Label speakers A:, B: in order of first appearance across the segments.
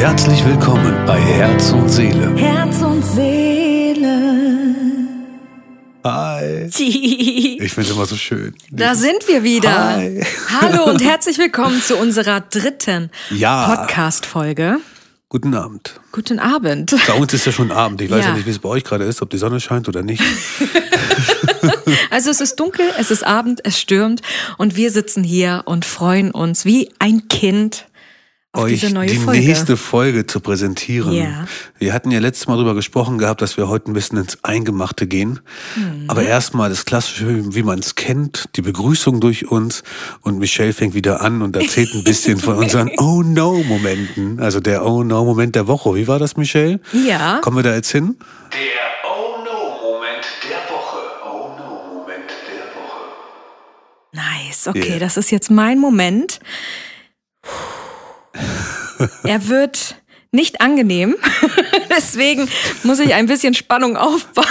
A: Herzlich willkommen bei Herz und Seele.
B: Herz und Seele.
A: Hi. Ich finde es immer so schön.
B: Da sind wir wieder.
A: Hi.
B: Hallo und herzlich willkommen zu unserer dritten
A: Ja.
B: Podcast-Folge.
A: Guten Abend.
B: Guten Abend.
A: Bei uns ist ja schon Abend. Ich weiß ja,
B: Ja.
A: nicht, wie es bei euch gerade ist, ob die Sonne scheint oder nicht.
B: Also es ist dunkel, es ist Abend, es stürmt und wir sitzen hier und freuen uns wie ein Kind auf
A: euch die
B: Folge.
A: nächste Folge zu präsentieren.
B: Ja.
A: Wir hatten ja letztes Mal darüber gesprochen gehabt, dass wir heute ein bisschen ins Eingemachte gehen.
B: Mhm.
A: Aber erstmal das Klassische, wie man es kennt, die Begrüßung durch uns. Und Michelle fängt wieder an und erzählt ein bisschen von unseren Oh No-Momenten. Also der Oh No-Moment der Woche. Wie war das, Michelle?
B: Ja.
A: Kommen wir da jetzt hin?
C: Der Oh No Moment der Woche. Oh No Moment der Woche.
B: Nice, okay,
A: Yeah.
B: das ist jetzt mein Moment. Er wird nicht angenehm, deswegen muss ich ein bisschen Spannung aufbauen.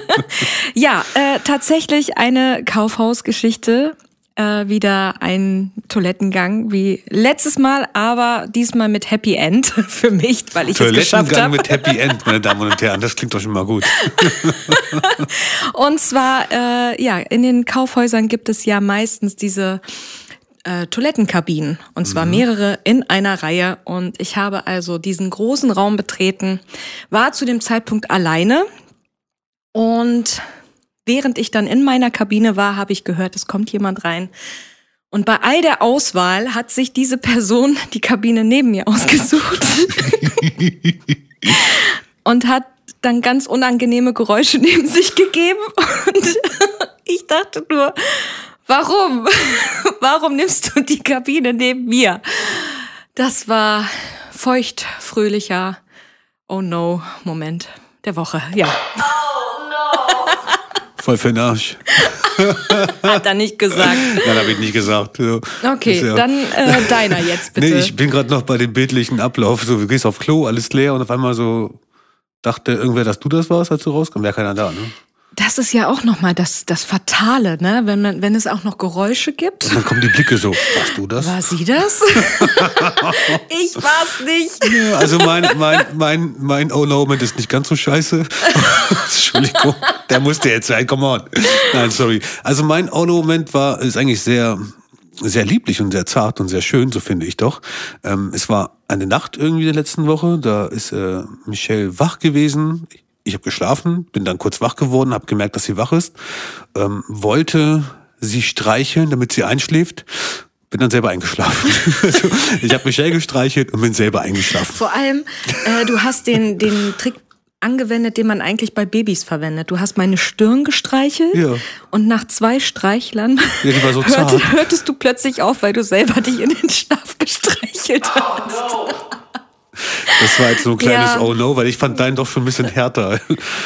B: ja, äh, tatsächlich eine Kaufhausgeschichte. Äh, wieder ein Toilettengang wie letztes Mal, aber diesmal mit Happy End für mich, weil ich es geschafft
A: Toilettengang
B: habe.
A: mit Happy End, meine Damen und Herren. Das klingt doch schon mal gut.
B: Und zwar, äh, ja, in den Kaufhäusern gibt es ja meistens diese äh, Toilettenkabinen. Und zwar mehrere in einer Reihe. Und ich habe also diesen großen Raum betreten, war zu dem Zeitpunkt alleine. Und während ich dann in meiner Kabine war, habe ich gehört, es kommt jemand rein. Und bei all der Auswahl hat sich diese Person die Kabine neben mir ausgesucht und hat dann ganz unangenehme Geräusche neben sich gegeben. Und ich dachte nur, warum? Warum nimmst du die Kabine neben mir? Das war feucht, fröhlicher Oh no Moment der Woche. Ja,
A: Voll für den Arsch.
B: hat er nicht gesagt.
A: Nein, habe ich nicht gesagt.
B: Okay,
A: ja-
B: dann äh, deiner jetzt bitte.
A: Nee, ich bin gerade noch bei dem bildlichen Ablauf. So, du gehst auf Klo, alles leer und auf einmal so dachte irgendwer, dass du das warst, als du rauskommst. Wäre keiner da, ne?
B: Das ist ja auch nochmal das, das Fatale, ne? Wenn, man, wenn es auch noch Geräusche gibt.
A: Und dann kommen die Blicke so, warst du das?
B: War sie das? ich war's nicht.
A: Ja, also mein, mein, mein, mein Oh No Moment ist nicht ganz so scheiße. Entschuldigung, der musste jetzt sein, come on. Nein, sorry. Also mein Oh No Moment war, ist eigentlich sehr, sehr lieblich und sehr zart und sehr schön, so finde ich doch. Ähm, es war eine Nacht irgendwie der letzten Woche, da ist äh, Michelle wach gewesen. Ich habe geschlafen, bin dann kurz wach geworden, habe gemerkt, dass sie wach ist, ähm, wollte sie streicheln, damit sie einschläft. Bin dann selber eingeschlafen. Also, ich habe Michelle gestreichelt und bin selber eingeschlafen.
B: Vor allem, äh, du hast den, den Trick angewendet, den man eigentlich bei Babys verwendet. Du hast meine Stirn gestreichelt
A: Ja.
B: und nach zwei Streichlern
A: Ja, so
B: hörte,
A: zart.
B: hörtest du plötzlich auf, weil du selber dich in den Schlaf gestreichelt hast.
A: Das war jetzt so ein kleines
B: Ja.
A: Oh no, weil ich fand deinen doch schon ein bisschen härter.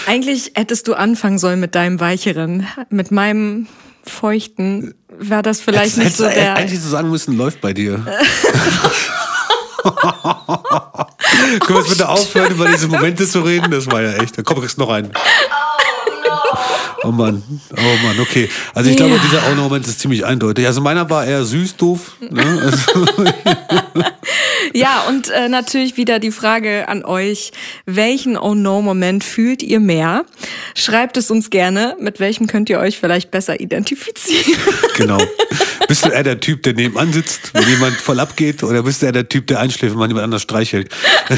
B: Eigentlich hättest du anfangen sollen mit deinem weicheren. Mit meinem feuchten wäre das vielleicht nicht
A: Hättest
B: so der...
A: eigentlich so sagen müssen, läuft bei dir. Können wir jetzt bitte aufhören, über diese Momente zu reden? Das war ja echt. Da komm, kriegst noch einen. Oh Mann, oh Mann, okay. Also ich glaube,
B: Ja.
A: dieser Oh no-Moment ist ziemlich eindeutig. Also meiner war eher süß, doof. Ne? Also,
B: Ja, und äh, natürlich wieder die Frage an euch, welchen Oh-No-Moment fühlt ihr mehr? Schreibt es uns gerne, mit welchem könnt ihr euch vielleicht besser identifizieren.
A: genau. Bist du eher der Typ, der nebenan sitzt, wenn jemand voll abgeht? Oder bist du eher der Typ, der einschläft, wenn man jemand anders streichelt?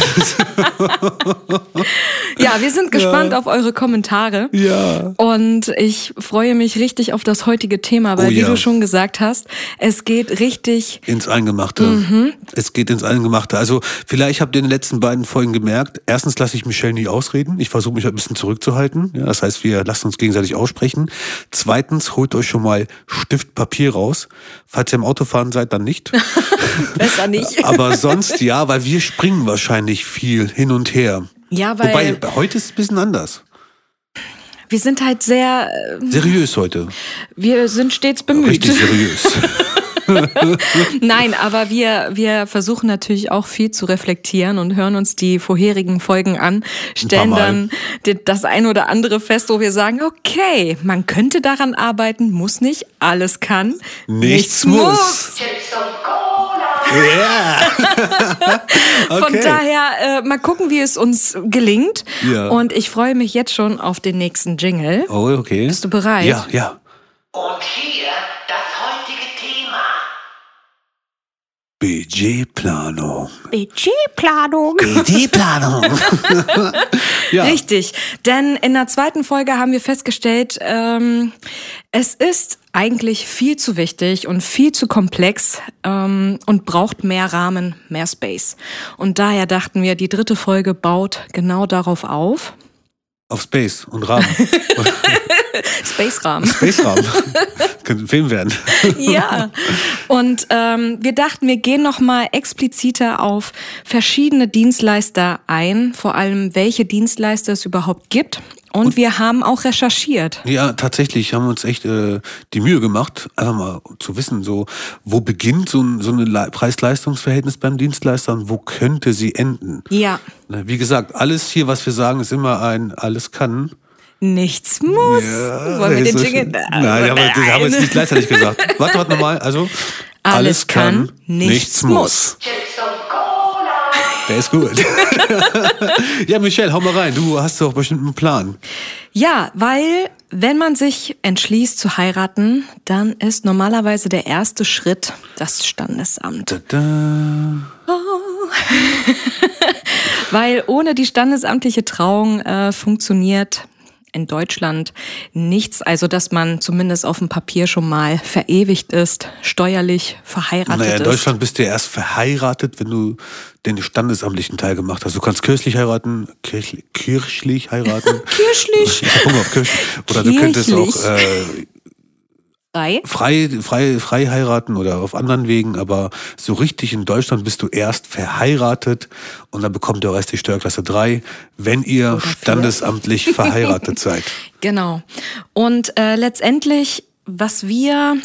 B: ja, wir sind gespannt auf eure Kommentare.
A: Ja.
B: Und ich freue mich richtig auf das heutige Thema, weil
A: Oh
B: wie
A: ja.
B: du schon gesagt hast, es geht richtig
A: Ins Eingemachte.
B: Mhm.
A: Es geht ins Eingemachte. Also vielleicht habt ihr in den letzten beiden Folgen gemerkt, erstens lasse ich Michelle nie ausreden. Ich versuche mich ein bisschen zurückzuhalten. Ja, das heißt, wir lassen uns gegenseitig aussprechen. Zweitens, holt euch schon mal Stift, Papier raus. Falls ihr im Autofahren seid, dann nicht.
B: besser nicht.
A: Aber sonst ja, weil wir springen wahrscheinlich viel hin und her.
B: Ja, weil
A: Wobei, heute ist es ein bisschen anders.
B: wir sind halt sehr, äh,
A: Seriös heute.
B: wir sind stets bemüht.
A: Richtig seriös.
B: Nein, aber wir, wir versuchen natürlich auch viel zu reflektieren und hören uns die vorherigen Folgen an, stellen dann das ein oder andere fest, wo wir sagen, okay, man könnte daran arbeiten, muss nicht, alles kann,
A: Nichts muss.
C: Chips und Cola.
A: Ja.
B: Von
A: Okay.
B: daher äh, mal gucken, wie es uns gelingt.
A: Ja.
B: Und ich freue mich jetzt schon auf den nächsten Jingle.
A: Oh, okay.
B: Bist du bereit?
A: Ja, ja.
C: Und hier das heutige Thema.
A: Budgetplanung.
B: Budgetplanung.
A: Budgetplanung. ja.
B: Richtig, denn in der zweiten Folge haben wir festgestellt, ähm, es ist eigentlich viel zu wichtig und viel zu komplex ähm, und braucht mehr Rahmen, mehr Space. Und daher dachten wir, die dritte Folge baut genau darauf auf.
A: Auf Space und Rahmen.
B: Space-Rahmen.
A: Space-Rahmen. Könnte ein Film werden.
B: ja. Und ähm, wir dachten, wir gehen noch mal expliziter auf verschiedene Dienstleister ein, vor allem welche Dienstleister es überhaupt gibt. Und wir haben auch recherchiert.
A: Ja, tatsächlich haben wir uns echt äh, die Mühe gemacht, einfach mal zu wissen, so wo beginnt so, ein, so eine Le- Preis-Leistungs-Verhältnis beim Dienstleister und wo könnte sie enden.
B: Ja.
A: Wie gesagt, alles hier, was wir sagen, ist immer ein alles kann.
B: Nichts muss. Wollen wir den
A: ist-
B: Jingle?
A: Nein, aber das haben wir jetzt nicht gleichzeitig gesagt. Warte, warte nochmal. Also,
B: Alles kann, nichts muss.
C: Chips und Cola.
A: Der ist gut. ja, Michelle, hau mal rein. Du hast doch bestimmt einen Plan.
B: Ja, weil wenn man sich entschließt zu heiraten, dann ist normalerweise der erste Schritt das Standesamt.
A: Da, da.
B: Weil ohne die standesamtliche Trauung äh, funktioniert in Deutschland nichts, also dass man zumindest auf dem Papier schon mal verewigt ist, steuerlich verheiratet
A: Naja, in
B: ist.
A: Deutschland bist du ja erst verheiratet, wenn du den standesamtlichen Teil gemacht hast. Du kannst kirchlich heiraten, kirchlich, kirchlich heiraten.
B: Kirchlich.
A: Ich hab Hunger auf Kirche. Oder du könntest auch
B: Kirchlich.
A: äh,
B: Frei.
A: frei, frei, frei heiraten oder auf anderen Wegen, aber so richtig in Deutschland bist du erst verheiratet und dann bekommt der Rest die Steuerklasse 3, wenn ihr standesamtlich verheiratet seid.
B: Genau. Und äh, letztendlich, was wir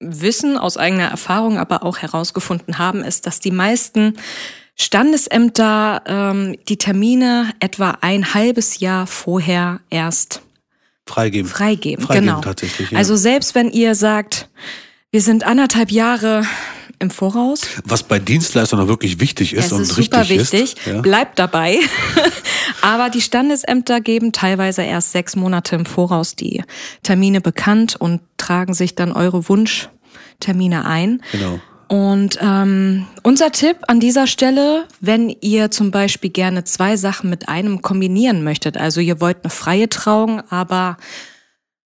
B: wissen aus eigener Erfahrung, aber auch herausgefunden haben, ist, dass die meisten Standesämter ähm, die Termine etwa ein halbes Jahr vorher erst
A: Freigeben.
B: freigeben.
A: Freigeben
B: genau.
A: tatsächlich, ja.
B: Also selbst wenn ihr sagt, wir sind anderthalb Jahre im Voraus,
A: Was bei Dienstleistern auch wirklich wichtig ist
B: es
A: und
B: ist
A: richtig
B: super wichtig,
A: ist. Ja.
B: bleibt dabei. Aber die Standesämter geben teilweise erst sechs Monate im Voraus die Termine bekannt und tragen sich dann eure Wunschtermine ein.
A: Genau.
B: Und ähm, unser Tipp an dieser Stelle, wenn ihr zum Beispiel gerne zwei Sachen mit einem kombinieren möchtet, also ihr wollt eine freie Trauung, aber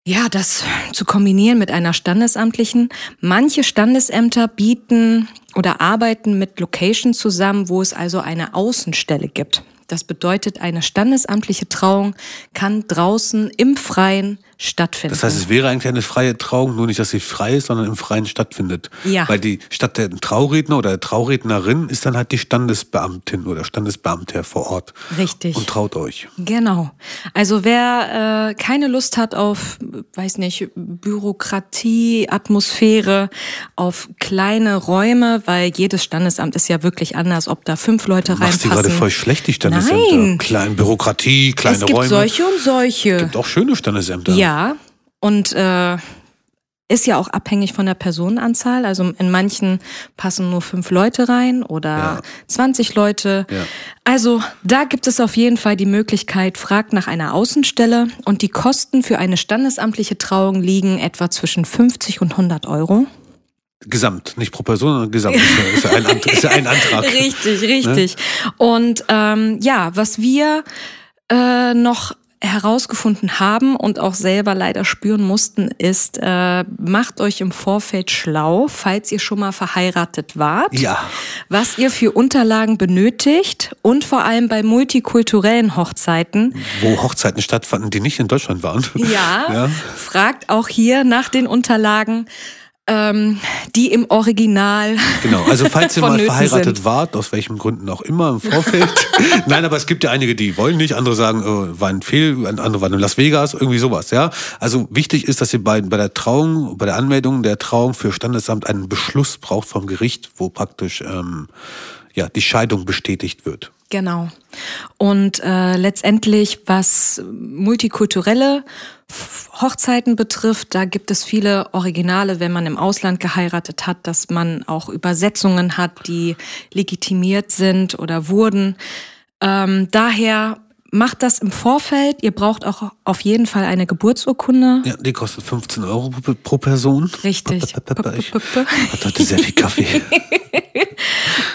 B: ja, das zu kombinieren mit einer standesamtlichen. Manche Standesämter bieten oder arbeiten mit Locations zusammen, wo es also eine Außenstelle gibt. Das bedeutet, eine standesamtliche Trauung kann draußen im Freien stattfinden.
A: Das heißt, es wäre eigentlich eine freie Trauung, nur nicht, dass sie frei ist, sondern im Freien stattfindet.
B: Ja.
A: Weil die statt der Trauredner oder der Traurednerin ist dann halt die Standesbeamtin oder Standesbeamter vor Ort.
B: Richtig.
A: Und traut euch.
B: Genau. Also wer äh, keine Lust hat auf, weiß nicht, Bürokratie, Atmosphäre, auf kleine Räume, weil jedes Standesamt ist ja wirklich anders, ob da fünf Leute
A: Du machst die gerade
B: reinpassen.
A: voll schlecht, die Standesämter.
B: Nein.
A: Klein Bürokratie, kleine
B: es gibt
A: Räume.
B: solche und solche.
A: gibt auch schöne Standesämter.
B: Ja, und äh, ist ja auch abhängig von der Personenanzahl. Also in manchen passen nur fünf Leute rein oder
A: Ja.
B: 20 Leute.
A: Ja.
B: Also da gibt es auf jeden Fall die Möglichkeit, fragt nach einer Außenstelle und die Kosten für eine standesamtliche Trauung liegen etwa zwischen 50 und 100 Euro.
A: Gesamt, nicht pro Person, sondern gesamt. Ist ja, ist ja, ein, Ant- ist ja ein Antrag.
B: Richtig, richtig. Und ähm, ja, was wir äh, noch herausgefunden haben und auch selber leider spüren mussten, ist, äh, macht euch im Vorfeld schlau, falls ihr schon mal verheiratet wart,
A: Ja.
B: was ihr für Unterlagen benötigt und vor allem bei multikulturellen Hochzeiten.
A: Wo Hochzeiten stattfanden, die nicht in Deutschland waren.
B: Ja,
A: Ja.
B: fragt auch hier nach den Unterlagen, ähm, die im Original
A: Genau, also falls ihr mal verheiratet
B: sind.
A: wart, aus welchen Gründen auch immer im Vorfeld. Nein, aber es gibt ja einige, die wollen nicht, andere sagen, äh, war ein Fehl, andere waren in Las Vegas, irgendwie sowas, ja. Also wichtig ist, dass ihr bei, bei der Trauung, bei der Anmeldung der Trauung für Standesamt einen Beschluss braucht vom Gericht, wo praktisch ähm, ja die Scheidung bestätigt wird.
B: Genau. Und äh, letztendlich, was multikulturelle Hochzeiten betrifft, da gibt es viele Originale, wenn man im Ausland geheiratet hat, dass man auch Übersetzungen hat, die legitimiert sind oder wurden. Ähm, daher macht das im Vorfeld. Ihr braucht auch auf jeden Fall eine Geburtsurkunde.
A: Ja, die kostet 15 Euro pro- Person.
B: Richtig.
A: Ich hatte sehr viel Kaffee.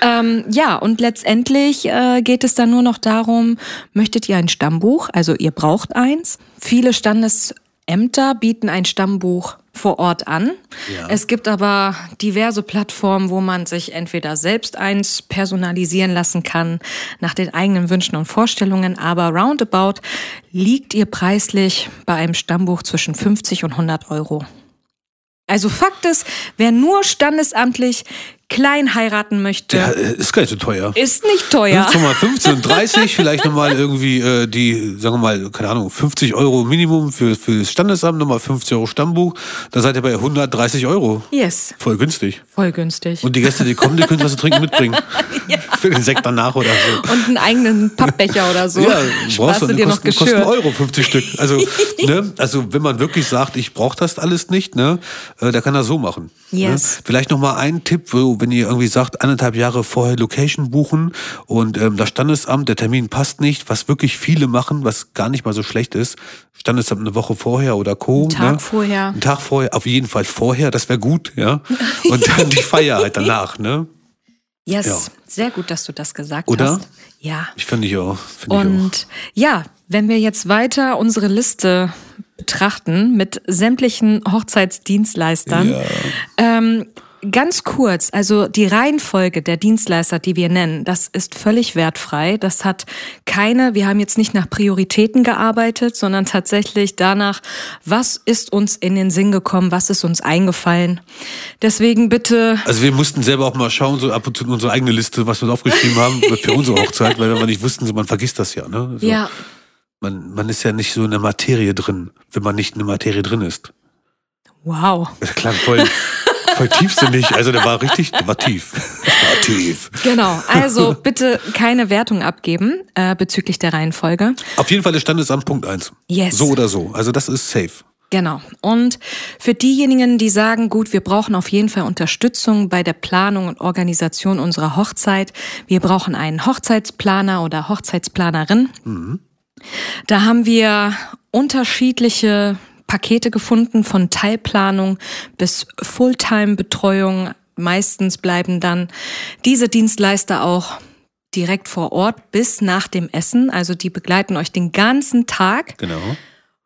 B: Ähm, ja, und letztendlich äh, geht es dann nur noch darum, möchtet ihr ein Stammbuch? Also ihr braucht eins. Viele Standesämter bieten ein Stammbuch vor Ort an.
A: Ja.
B: Es gibt aber diverse Plattformen, wo man sich entweder selbst eins personalisieren lassen kann, nach den eigenen Wünschen und Vorstellungen, aber roundabout liegt ihr preislich bei einem Stammbuch zwischen 50 und 100 Euro. Also Fakt ist, wer nur standesamtlich klein heiraten möchte,
A: Ja, äh, ist gar nicht so teuer.
B: ist nicht teuer.
A: 15 und 30, vielleicht nochmal irgendwie äh, die, sagen wir mal, keine Ahnung, 50 Euro Minimum für, für das Standesamt, nochmal 50 Euro Stammbuch. Da seid ihr bei 130 Euro.
B: Yes,
A: Voll günstig.
B: voll günstig.
A: Und die Gäste, die kommen, die können was zu trinken mitbringen. Für den Sekt danach oder so.
B: Und einen eigenen Pappbecher oder so.
A: Ja, brauchst
B: du dir noch
A: kosten, kosten
B: Geschirr.
A: Euro 50 Stück. Also, ne, also wenn man wirklich sagt, ich brauche das alles nicht, ne, äh, da kann er so machen.
B: Yes.
A: Ne? Vielleicht noch mal ein Tipp, wo, wenn ihr irgendwie sagt, anderthalb Jahre vorher Location buchen und ähm, das Standesamt, der Termin passt nicht, was wirklich viele machen, was gar nicht mal so schlecht ist. Standesamt eine Woche vorher oder Co.
B: Tag
A: ne?
B: vorher.
A: Einen Tag vorher, auf jeden Fall vorher, das wäre gut, ja. Und dann die Feier halt danach, ne?
B: Yes,
A: Ja.
B: sehr gut, dass du das gesagt
A: Oder?
B: hast. Ja.
A: Ich finde ich auch. Find ich auch.
B: Und ja, wenn wir jetzt weiter unsere Liste betrachten mit sämtlichen Hochzeitsdienstleistern,
A: Ja.
B: ähm, ganz kurz, also die Reihenfolge der Dienstleister, die wir nennen, das ist völlig wertfrei. Das hat keine, wir haben jetzt nicht nach Prioritäten gearbeitet, sondern tatsächlich danach, was ist uns in den Sinn gekommen, was ist uns eingefallen. Deswegen bitte
A: Also wir mussten selber auch mal schauen, so ab und zu in unsere eigene Liste, was wir aufgeschrieben haben für unsere Hochzeit, weil wir nicht wussten, so man vergisst das ja. Ne? Also
B: Ja,
A: Man, man ist ja nicht so in der Materie drin, wenn man nicht in der Materie drin ist.
B: wow.
A: Das klang voll, voll tiefsinnig. Also der war richtig, der war tief. Der war tief.
B: Genau, also bitte keine Wertung abgeben äh, bezüglich der Reihenfolge.
A: Auf jeden Fall ist Standesamt Punkt eins.
B: Yes.
A: So oder so. Also das ist safe.
B: Genau. Und für diejenigen, die sagen, gut, wir brauchen auf jeden Fall Unterstützung bei der Planung und Organisation unserer Hochzeit, wir brauchen einen Hochzeitsplaner oder Hochzeitsplanerin. Da haben wir unterschiedliche Pakete gefunden, von Teilplanung bis Fulltime-Betreuung. Meistens bleiben dann diese Dienstleister auch direkt vor Ort bis nach dem Essen. Also die begleiten euch den ganzen Tag
A: Genau.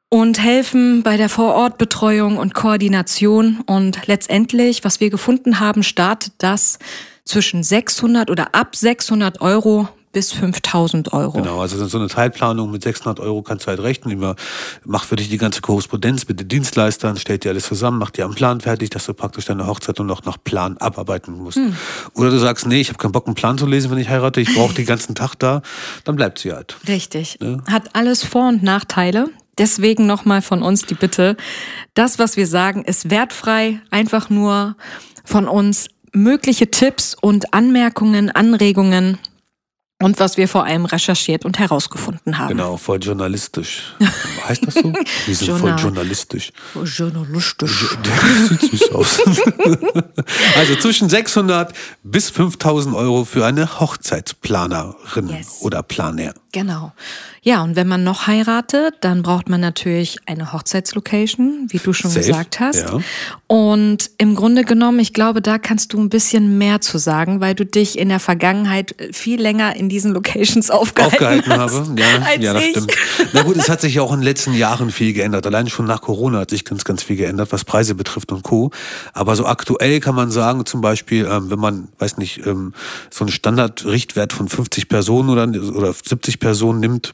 B: und helfen bei der Vorortbetreuung und Koordination. Und letztendlich, was wir gefunden haben, startet das zwischen 600 oder ab 600 Euro bis 5000 Euro.
A: Genau, also so eine Teilplanung mit 600 Euro kannst du halt rechnen. Immer macht für dich die ganze Korrespondenz mit den Dienstleistern, stellt dir alles zusammen, macht dir einen Plan fertig, dass du praktisch deine Hochzeit nur noch nach Plan abarbeiten musst.
B: Hm.
A: Oder du sagst, nee, ich habe keinen Bock, einen Plan zu lesen, wenn ich heirate, ich brauche den ganzen Tag da, dann bleibt sie halt.
B: Richtig. Hat alles Vor- und Nachteile. Deswegen nochmal von uns die Bitte. Das, was wir sagen, ist wertfrei. Einfach nur von uns mögliche Tipps und Anmerkungen, Anregungen und was wir vor allem recherchiert und herausgefunden haben.
A: Genau, voll journalistisch. heißt das so? Wir sind voll
B: Journal-
A: journalistisch.
B: Journalistisch.
A: Sieht süß aus. also zwischen 600 bis 5000 Euro für eine Hochzeitsplanerin
B: Yes.
A: oder Planer.
B: Genau. Ja, und wenn man noch heiratet, dann braucht man natürlich eine Hochzeitslocation, wie du schon
A: Safe,
B: gesagt hast.
A: ja.
B: Und im Grunde genommen, ich glaube, da kannst du ein bisschen mehr zu sagen, weil du dich in der Vergangenheit viel länger in diesen Locations aufgehalten,
A: aufgehalten
B: hast,
A: habe. Ja,
B: als
A: ja, das
B: ich.
A: stimmt. Na gut, es hat sich ja auch in den letzten Jahren viel geändert. Allein schon nach Corona hat sich ganz, ganz viel geändert, was Preise betrifft und Co. Aber so aktuell kann man sagen, zum Beispiel, ähm, wenn man, weiß nicht, ähm, so einen Standardrichtwert von 50 Personen oder, oder 70 Personen nimmt,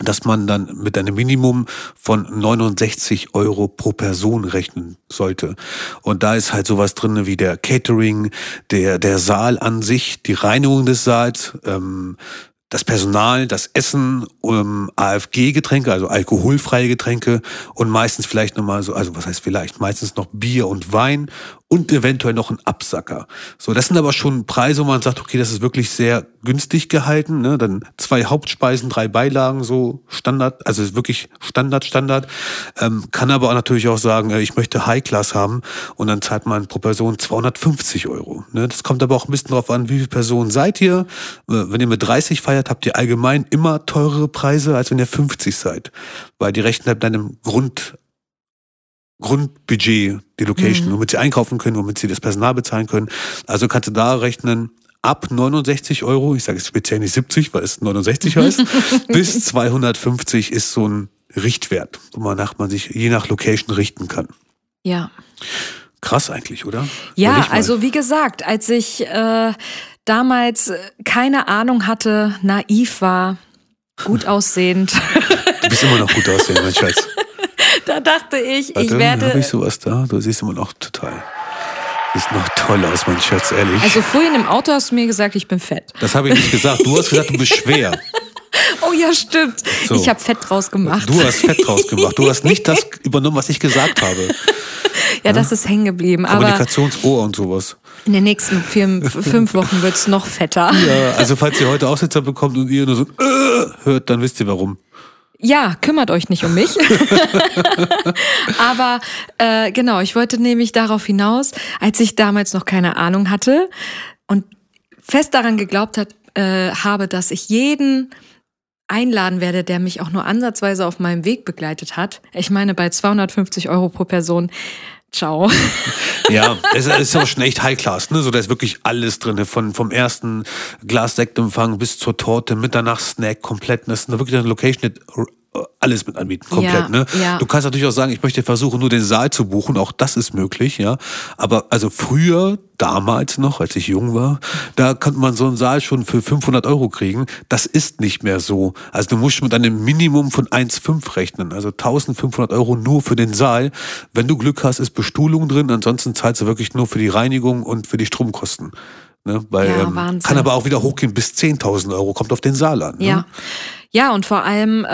A: dass man dann mit einem Minimum von 69 Euro pro Person rechnen sollte. Und da ist halt sowas drin wie der Catering, der, der Saal an sich, die Reinigung des Saals, ähm, das Personal, das Essen, ähm, AFG-Getränke, also alkoholfreie Getränke und meistens vielleicht nochmal so, also was heißt vielleicht, meistens noch Bier und Wein und eventuell noch ein Absacker. So, das sind aber schon Preise, wo man sagt, okay, das ist wirklich sehr günstig gehalten. Ne? Dann zwei Hauptspeisen, drei Beilagen, so Standard, also ist wirklich Standard, Standard. Ähm, kann aber auch natürlich auch sagen, äh, ich möchte High Class haben und dann zahlt man pro Person 250 Euro. Ne? Das kommt aber auch ein bisschen drauf an, wie viele Personen seid ihr. Äh, Wenn ihr mit 30 feiert, habt ihr allgemein immer teurere Preise, als wenn ihr 50 seid. Weil die rechnen halt deinem Grund Grundbudget, die Location, womit sie einkaufen können, womit sie das Personal bezahlen können. Also kannst du da rechnen, ab 69 Euro, ich sage jetzt speziell nicht 70, weil es 69 heißt, bis 250 ist so ein Richtwert, wonach man sich je nach Location richten kann.
B: Ja.
A: Krass eigentlich, oder
B: Ja, also wie gesagt, als ich äh, damals keine Ahnung hatte, naiv war, gut aussehend,
A: Du bist immer noch gut aussehen, mein Schatz.
B: da dachte ich, ich
A: Warte,
B: werde.
A: Hab ich sowas da? Du siehst immer noch total. Siehst noch toll aus, mein Schatz, ehrlich.
B: Also vorhin im Auto hast du mir gesagt, ich bin fett.
A: das habe ich nicht gesagt. Du hast gesagt, du bist schwer.
B: Oh ja, stimmt.
A: So.
B: Ich habe Fett draus gemacht.
A: Du hast Fett draus gemacht. Du hast nicht das übernommen, was ich gesagt habe.
B: ja, das ist hängen geblieben.
A: Kommunikationsohr und sowas.
B: in den nächsten vier, fünf Wochen wird's noch fetter.
A: Ja, also falls ihr heute Aussetzer bekommt und ihr nur so äh, hört, dann wisst ihr warum.
B: Ja, kümmert euch nicht um mich. Aber äh, genau, ich wollte nämlich darauf hinaus, als ich damals noch keine Ahnung hatte und fest daran geglaubt hat, äh, habe, dass ich jeden einladen werde, der mich auch nur ansatzweise auf meinem Weg begleitet hat. Ich meine, bei 250 Euro pro Person, ciao.
A: Ja, es ist auch schon echt High Class, ne? So, da ist wirklich alles drin, von vom ersten Glas Sektempfang bis zur Torte, Mitternachtssnack, komplett. Das ist wirklich eine Location, die alles mit anbieten, komplett,
B: Ja,
A: ne?
B: ja.
A: Du kannst natürlich auch sagen, ich möchte versuchen, nur den Saal zu buchen, auch das ist möglich, ja. Aber also früher, damals noch, als ich jung war, da konnte man so einen Saal schon für 500 Euro kriegen. Das ist nicht mehr so. Also du musst mit einem Minimum von 1,5 rechnen, also 1500 Euro nur für den Saal. Wenn du Glück hast, ist Bestuhlung drin, ansonsten zahlst du wirklich nur für die Reinigung und für die Stromkosten. Ne? Weil,
B: Ja,
A: ähm, kann aber auch wieder hochgehen bis 10.000 Euro, kommt auf den Saal an. Ne?
B: Ja. Ja, und vor allem, äh,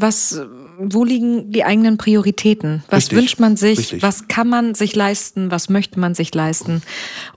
B: was, wo liegen die eigenen Prioritäten? Was
A: Richtig,
B: wünscht man sich?
A: richtig.
B: Was kann man sich leisten? Was möchte man sich leisten?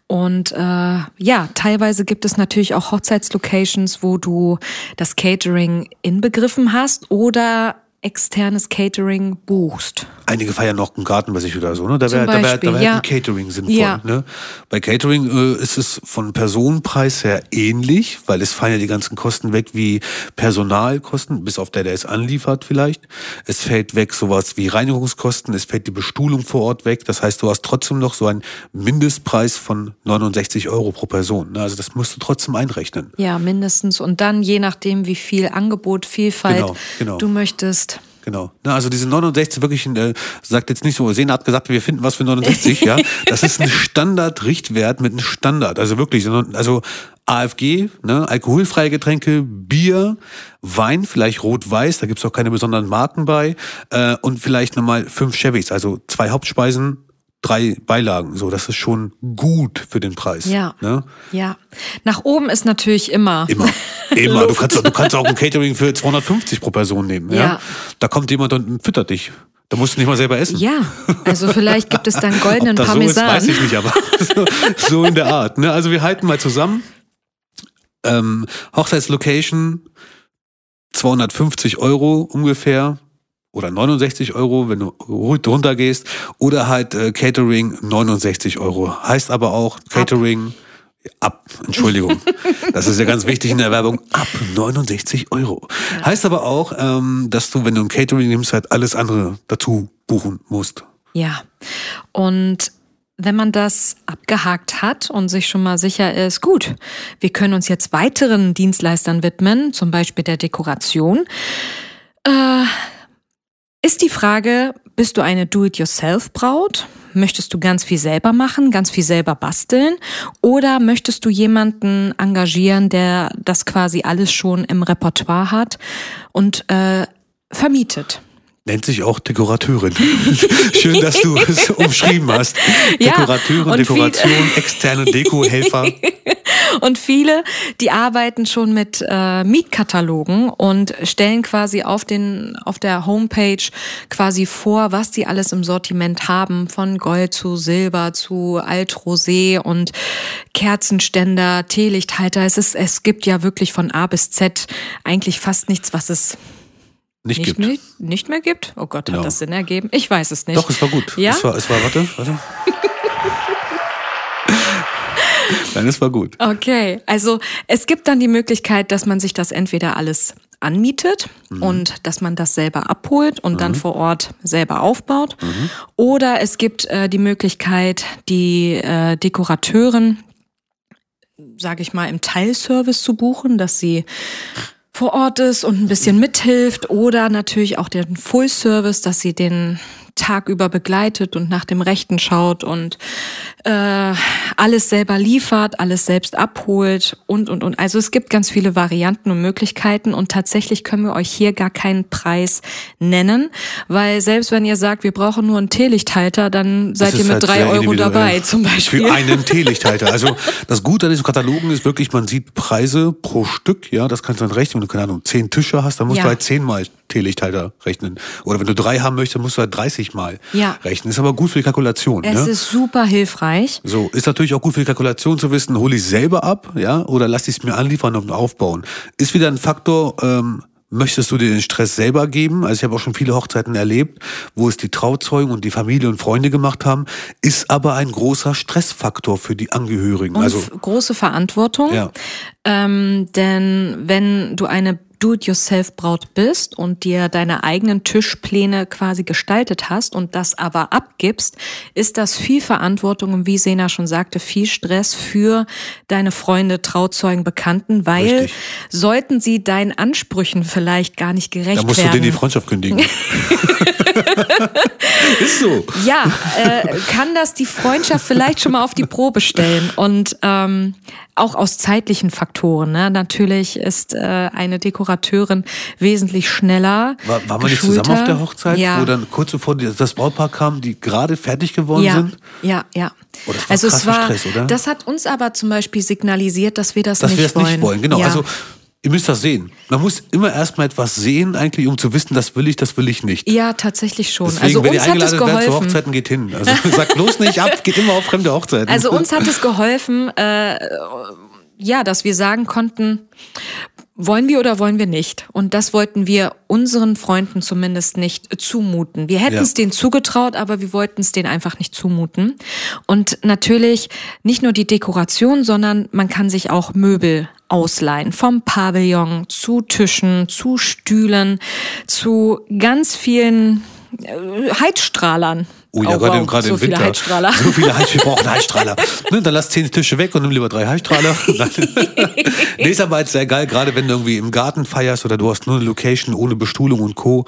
B: Und äh, ja, teilweise gibt es natürlich auch Hochzeitslocations, wo du das Catering inbegriffen hast oder externes Catering buchst.
A: Einige feiern noch einen Garten bei sich oder so, ne? Da wäre da wär, da wär
B: ja.
A: ein Catering sinnvoll.
B: Ja.
A: Ne? Bei Catering äh, ist es von Personenpreis her ähnlich, weil es fallen ja die ganzen Kosten weg wie Personalkosten, bis auf der, der es anliefert vielleicht. Es fällt weg sowas wie Reinigungskosten, es fällt die Bestuhlung vor Ort weg. Das heißt, du hast trotzdem noch so einen Mindestpreis von 69 Euro pro Person. Ne? Also das musst du trotzdem einrechnen.
B: Ja, mindestens. Und dann je nachdem, wie viel Angebot, Vielfalt
A: Genau, genau.
B: du möchtest.
A: Genau. Na, also diese 69 wirklich, äh, sagt jetzt nicht so, Sena hat gesagt, wir finden was für 69, ja. Das ist ein Standard-Richtwert mit einem Standard. Also wirklich, so- also AFG, ne, alkoholfreie Getränke, Bier, Wein, vielleicht rot-weiß, da gibt's auch keine besonderen Marken bei, äh, und vielleicht nochmal fünf Chevys, also zwei Hauptspeisen, drei Beilagen. So, das ist schon gut für den Preis.
B: Ja.
A: Ne?
B: Ja. Nach oben ist natürlich immer.
A: Immer. Immer. Du kannst, du kannst auch ein Catering für 250 pro Person nehmen. Ja.
B: Ja.
A: Da kommt jemand und füttert dich. Da musst du nicht mal selber essen.
B: Ja, also vielleicht gibt es dann goldenen
A: Ob das so ist,
B: Parmesan.
A: weiß ich nicht, aber so, so in der Art. Ne? Also wir halten mal zusammen. Ähm, Hochzeitslocation 250 Euro ungefähr oder 69 Euro, wenn du ruhig runter gehst. Oder halt äh, Catering 69 Euro. Heißt aber auch Catering ab. Entschuldigung. Das ist ja ganz wichtig in der Werbung. Ab 69 Euro. Heißt aber auch, ähm, dass du, wenn du ein Catering nimmst, halt alles andere dazu buchen musst.
B: Ja. Und wenn man das abgehakt hat und sich schon mal sicher ist, gut, wir können uns jetzt weiteren Dienstleistern widmen, zum Beispiel der Dekoration, äh, ist die Frage, bist du eine Do-it-yourself-Braut? Möchtest du ganz viel selber machen, ganz viel selber basteln? Oder möchtest du jemanden engagieren, der das quasi alles schon im Repertoire hat und äh, vermietet?
A: Nennt sich auch Dekorateurin. Schön, dass du es umschrieben hast.
B: Ja,
A: Dekorateurin, Dekoration, externe Dekohelfer.
B: Und viele, die arbeiten schon mit äh, Mietkatalogen und stellen quasi auf den auf der Homepage quasi vor, was die alles im Sortiment haben, von Gold zu Silber zu Altrosé und Kerzenständer, Teelichthalter. Es ist es gibt ja wirklich von A bis Z eigentlich fast nichts, was es
A: Nicht,
B: nicht
A: gibt.
B: mehr, nicht mehr gibt. Oh Gott,
A: Genau.
B: hat das Sinn ergeben? Ich weiß es nicht.
A: Doch, es war gut.
B: Ja?
A: Es war, es war, warte, warte. Nein, es war gut.
B: Okay, also es gibt dann die Möglichkeit, dass man sich das entweder alles anmietet und dass man das selber abholt und dann vor Ort selber aufbaut. Oder es gibt äh, die Möglichkeit, die äh, Dekorateuren, sage ich mal, im Teilservice zu buchen, dass sie vor Ort ist und ein bisschen mithilft oder natürlich auch den Full Service, dass sie den Tag über begleitet und nach dem Rechten schaut und äh, alles selber liefert, alles selbst abholt und und und. Also es gibt ganz viele Varianten und Möglichkeiten und tatsächlich können wir euch hier gar keinen Preis nennen, weil selbst wenn ihr sagt, wir brauchen nur einen Teelichthalter, dann seid ihr mit
A: halt
B: drei Euro dabei zum Beispiel.
A: Für einen Teelichthalter. Also das Gute an diesen Katalogen ist wirklich, man sieht Preise pro Stück. Ja, das kannst du dann rechnen. Wenn du, keine Ahnung, zehn Tische hast, dann musst
B: Ja.
A: du halt zehnmal Teelichthalter rechnen. Oder wenn du drei haben möchtest, musst du halt 30 Mal
B: Ja.
A: rechnen. Ist aber gut für die Kalkulation.
B: Es
A: ne?
B: ist super hilfreich.
A: So, ist natürlich auch gut für die Kalkulation zu wissen, hole ich selber ab, ja, oder lass ich es mir anliefern und aufbauen. Ist wieder ein Faktor, ähm, möchtest du dir den Stress selber geben? Also ich habe auch schon viele Hochzeiten erlebt, wo es die Trauzeugen und die Familie und Freunde gemacht haben, ist aber ein großer Stressfaktor für die Angehörigen.
B: Und
A: also
B: große Verantwortung.
A: Ja.
B: Ähm, denn wenn du eine Do-it-yourself-Braut bist und dir deine eigenen Tischpläne quasi gestaltet hast und das aber abgibst, ist das viel Verantwortung und wie Sena schon sagte, viel Stress für deine Freunde, Trauzeugen, Bekannten, weil
A: Richtig.
B: sollten sie deinen Ansprüchen vielleicht gar nicht gerecht
A: da musst du
B: werden.
A: denen die Freundschaft kündigen. ist so.
B: ja, äh, kann das die Freundschaft vielleicht schon mal auf die Probe stellen und ähm, auch aus zeitlichen Faktoren. Ne? Natürlich ist äh, eine Dekorateurin wesentlich schneller.
A: War, waren wir nicht zusammen auf der Hochzeit,
B: Ja.
A: wo dann kurz bevor das Brautpaar kam, die gerade fertig geworden
B: ja,
A: sind?
B: ja, ja.
A: Oh, das war
B: also es war,
A: Stress, oder?
B: das hat uns aber zum Beispiel signalisiert, dass wir das
A: dass
B: nicht
A: wir es
B: wollen.
A: nicht wollen. Genau.
B: Ja.
A: Also ihr müsst das sehen. Man muss immer erstmal etwas sehen, eigentlich, um zu wissen, das will ich, das will ich nicht.
B: ja, tatsächlich schon.
A: Deswegen,
B: also
A: wenn ihr
B: uns hat es
A: eingeladen werdet zu
B: geholfen.
A: Hochzeiten, geht hin. Also sagt bloß nicht ab, geht immer auf fremde Hochzeiten.
B: Also uns hat es geholfen, äh, ja, dass wir sagen konnten, wollen wir oder wollen wir nicht? Und das wollten wir unseren Freunden zumindest nicht zumuten. Wir hätten
A: Ja.
B: es denen zugetraut, aber wir wollten es denen einfach nicht zumuten. Und natürlich nicht nur die Dekoration, sondern man kann sich auch Möbel ausleihen. Vom Pavillon zu Tischen, zu Stühlen, zu ganz vielen äh, Heizstrahlern.
A: Oh ja,
B: Oh,
A: gerade
B: wow,
A: im, gerade
B: so
A: im Winter.
B: viele Heizstrahler.
A: So viele Heizstrahler. Wir brauchen Heizstrahler. ne, dann lass zehn Tische weg und nimm lieber drei Heizstrahler. nee, ist aber halt sehr geil, gerade wenn du irgendwie im Garten feierst oder du hast nur eine Location ohne Bestuhlung und Co.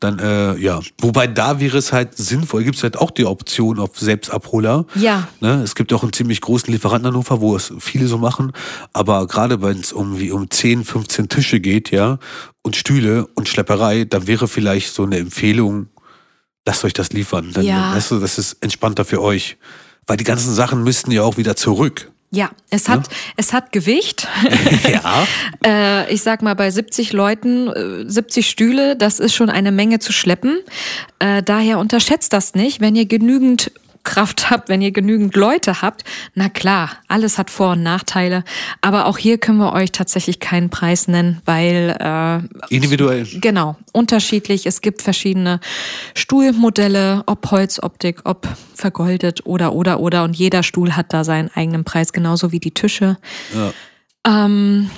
A: Dann, äh, ja. Wobei da wäre es halt sinnvoll, gibt es halt auch die Option auf Selbstabholer.
B: Ja.
A: Ne, es gibt auch einen ziemlich großen Lieferanten in Hannover, wo es viele so machen. Aber gerade wenn es um, wie um 10, 15 Tische geht, ja, und Stühle und Schlepperei, dann wäre vielleicht so eine Empfehlung, lasst euch das liefern. Dann,
B: Ja.
A: weißt du, das ist entspannter für euch. Weil die ganzen Sachen müssten ja auch wieder zurück.
B: Ja, es hat, es hat Gewicht.
A: Ja.
B: äh, ich sag mal, bei 70 Leuten, äh, 70 Stühle, das ist schon eine Menge zu schleppen. Äh, daher unterschätzt das nicht. Wenn ihr genügend Kraft habt, wenn ihr genügend Leute habt, na klar, alles hat Vor- und Nachteile. Aber auch hier können wir euch tatsächlich keinen Preis nennen, weil äh,
A: Individuell.
B: Genau, unterschiedlich. Es gibt verschiedene Stuhlmodelle, ob Holzoptik, ob vergoldet oder oder oder und jeder Stuhl hat da seinen eigenen Preis, genauso wie die Tische. Ähm,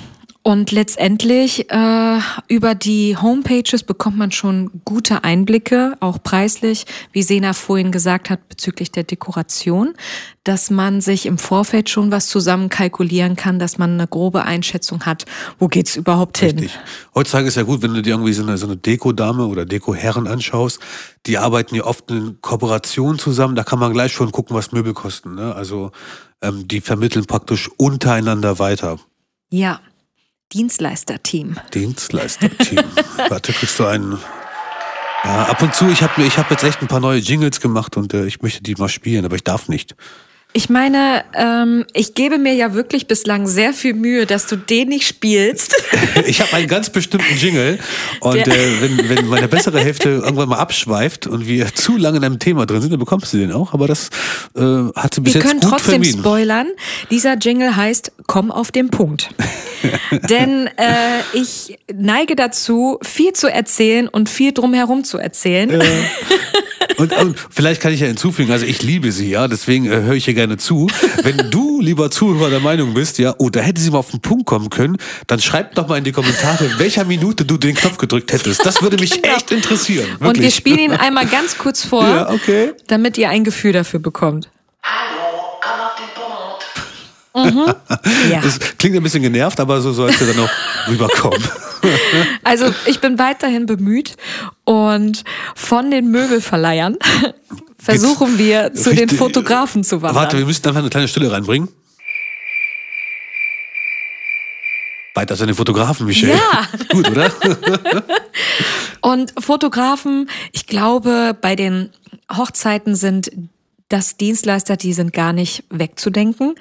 B: und letztendlich äh, über die Homepages bekommt man schon gute Einblicke, auch preislich, wie Sena vorhin gesagt hat, bezüglich der Dekoration, dass man sich im Vorfeld schon was zusammen kalkulieren kann, dass man eine grobe Einschätzung hat, wo geht's überhaupt hin.
A: Richtig. Heutzutage ist ja gut, wenn du dir irgendwie so eine, so eine Dekodame oder Dekoherren anschaust. Die arbeiten ja oft in Kooperation zusammen. Da kann man gleich schon gucken, was Möbel kosten. Ne? Also ähm, die vermitteln praktisch untereinander weiter.
B: Ja, Dienstleisterteam.
A: Dienstleister-Team. Warte, kriegst du einen, Ja, ab und zu, ich habe ich hab jetzt echt ein paar neue Jingles gemacht und äh, ich möchte die mal spielen, aber ich darf nicht.
B: Ich meine, ähm, ich gebe mir ja wirklich bislang sehr viel Mühe, dass du den nicht spielst.
A: Ich habe einen ganz bestimmten Jingle und äh, wenn, wenn meine bessere Hälfte irgendwann mal abschweift und wir zu lange in einem Thema drin sind, dann bekommst du den auch. Aber das äh, hat sie bis
B: Wir
A: jetzt
B: können
A: gut
B: trotzdem
A: vermieden.
B: spoilern. Dieser Jingle heißt Komm auf den Punkt. Denn äh, ich neige dazu, viel zu erzählen und viel drumherum zu erzählen.
A: Und, und vielleicht kann ich ja hinzufügen, also ich liebe sie, ja, deswegen äh, höre ich hier gerne zu. Wenn du, lieber Zuhörer, der Meinung bist, ja, oh, da hätte sie mal auf den Punkt kommen können, dann schreib doch mal in die Kommentare, in welcher Minute du den Knopf gedrückt hättest. Das würde mich
B: Genau.
A: echt interessieren. Wirklich.
B: Und wir spielen ihn einmal ganz kurz vor,
A: Ja, okay.
B: damit ihr ein Gefühl dafür bekommt.
C: Hallo, komm auf den Punkt.
B: Ja.
A: Das klingt ein bisschen genervt, aber so sollte dann auch rüberkommen.
B: Also ich bin weiterhin bemüht und von den Möbelverleihern versuchen wir zu den
A: Richtig-
B: Fotografen zu wandern.
A: Warte, wir müssen einfach eine kleine Stille reinbringen. Weiter zu den Fotografen, Michel.
B: Ja.
A: Gut, oder?
B: Und Fotografen, ich glaube, bei den Hochzeiten sind das Dienstleister, die sind gar nicht wegzudenken.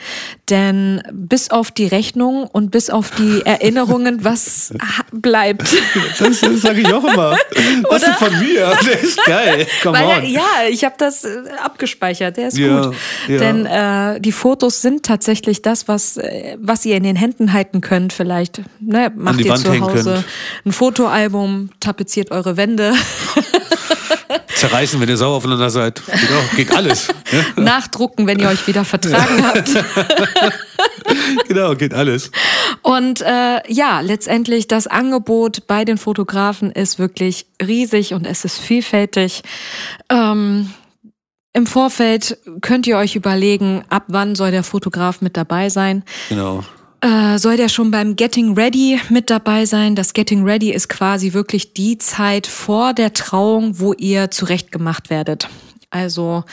B: Denn bis auf die Rechnung und bis auf die Erinnerungen, was bleibt.
A: Das, das sage ich auch immer. Das ist von mir. Der ist geil. Come
B: Weil
A: on.
B: ja, ich habe das äh, abgespeichert, der ist
A: Ja,
B: gut.
A: ja.
B: Denn äh, die Fotos sind tatsächlich das, was, äh, was ihr in den Händen halten könnt. Vielleicht ne, macht ihr
A: Wand
B: zu Hause ein Fotoalbum, tapeziert eure Wände.
A: Zerreißen, wenn ihr sauer aufeinander seid. Geht, auch, geht alles. Ja?
B: nachdrucken, wenn ihr euch wieder vertragen habt.
A: Genau, geht alles.
B: Und äh, ja, letztendlich das Angebot bei den Fotografen ist wirklich riesig und es ist vielfältig. Ähm, Im Vorfeld könnt ihr euch überlegen, ab wann soll der Fotograf mit dabei sein.
A: Genau.
B: Äh, soll der schon beim Getting Ready mit dabei sein? Das Getting Ready ist quasi wirklich die Zeit vor der Trauung, wo ihr zurechtgemacht werdet. Also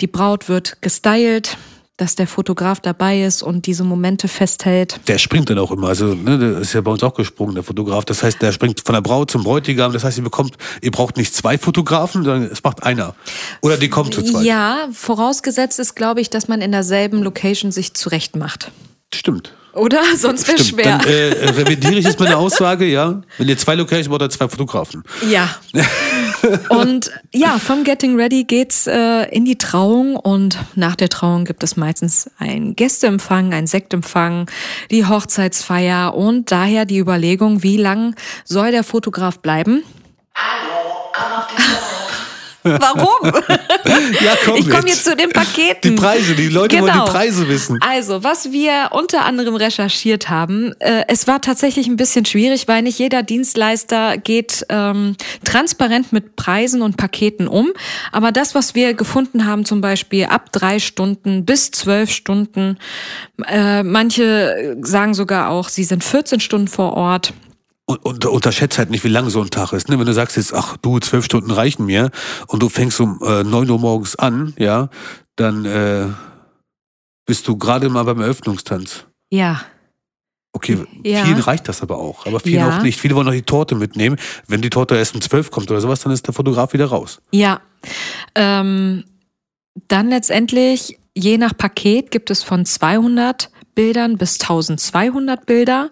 B: die Braut wird gestylt, dass der Fotograf dabei ist und diese Momente festhält.
A: Der springt dann auch immer. Also, ne, der ist ja bei uns auch gesprungen, der Fotograf. Das heißt, der springt von der Braut zum Bräutigam. Das heißt, ihr bekommt, ihr braucht nicht zwei Fotografen, sondern es macht einer. Oder die kommen zu zweit.
B: Ja, vorausgesetzt ist, glaube ich, dass man in derselben Location sich zurecht macht.
A: Stimmt.
B: Oder? Sonst wäre schwer.
A: Dann äh, revidiere ich jetzt meine Aussage, ja. Wenn ihr zwei Locations braucht, ihr zwei Fotografen.
B: Ja. Und ja, vom Getting Ready geht's äh, in die Trauung und nach der Trauung gibt es meistens einen Gästeempfang, einen Sektempfang, die Hochzeitsfeier und daher die Überlegung, wie lang soll der Fotograf bleiben?
C: Hallo, komm auf den Punkt.
B: Warum?
A: Ja, komm
B: Ich komme jetzt zu den Paketen.
A: Die Preise, die Leute wollen
B: Genau.
A: die Preise wissen.
B: Also, was wir unter anderem recherchiert haben, äh, es war tatsächlich ein bisschen schwierig, weil nicht jeder Dienstleister geht ähm, transparent mit Preisen und Paketen um. Aber das, was wir gefunden haben, zum Beispiel ab drei Stunden bis zwölf Stunden, äh, manche sagen sogar auch, sie sind 14 Stunden vor Ort.
A: Und, und unterschätzt halt nicht, wie lang so ein Tag ist. Ne? Wenn du sagst jetzt, ach du, zwölf Stunden reichen mir und du fängst um äh, 9 Uhr morgens an, ja, dann äh, bist du gerade mal beim Eröffnungstanz.
B: Ja.
A: Okay,
B: Ja.
A: vielen reicht das aber auch. Aber vielen
B: Ja.
A: auch nicht. Viele wollen noch die Torte mitnehmen. Wenn die Torte erst um 12 kommt oder sowas, dann ist der Fotograf wieder raus.
B: Ja. Ähm, dann letztendlich, je nach Paket, gibt es von 200 Bildern bis 1200 Bilder.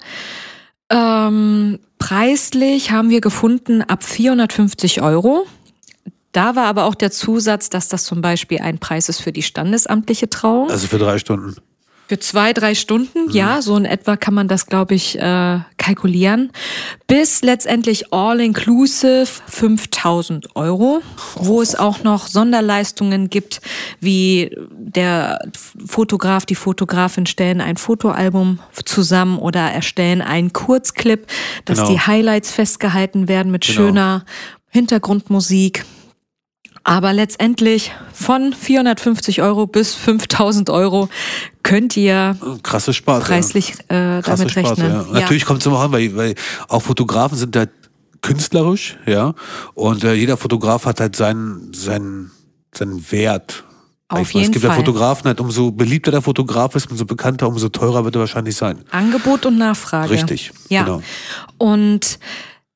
B: Ähm, preislich haben wir gefunden ab 450 Euro. Da war aber auch der Zusatz, dass das zum Beispiel ein Preis ist für die standesamtliche Trauung.
A: Also für drei Stunden.
B: Für zwei, drei Stunden, ja, so in etwa kann man das, glaube ich, äh, kalkulieren. Bis letztendlich all-inclusive 5000 Euro, wo es auch noch Sonderleistungen gibt, wie der Fotograf, die Fotografin stellen ein Fotoalbum zusammen oder erstellen einen Kurzclip, dass
A: Genau.
B: die Highlights festgehalten werden mit
A: Genau.
B: schöner Hintergrundmusik. Aber letztendlich von 450 Euro bis 5000 Euro könnt ihr
A: Krasse Sparte.
B: preislich äh,
A: Krasse
B: damit
A: Sparte,
B: rechnen.
A: ja. Natürlich kommt es immer an, weil, weil auch Fotografen sind halt künstlerisch, ja. Und äh, jeder Fotograf hat halt seinen, seinen, seinen Wert.
B: Auf jeden
A: Es gibt ja
B: Fall.
A: Fotografen, halt, umso beliebter der Fotograf ist, umso bekannter, umso teurer wird er wahrscheinlich sein.
B: Angebot und Nachfrage.
A: Richtig,
B: Ja.
A: genau.
B: Und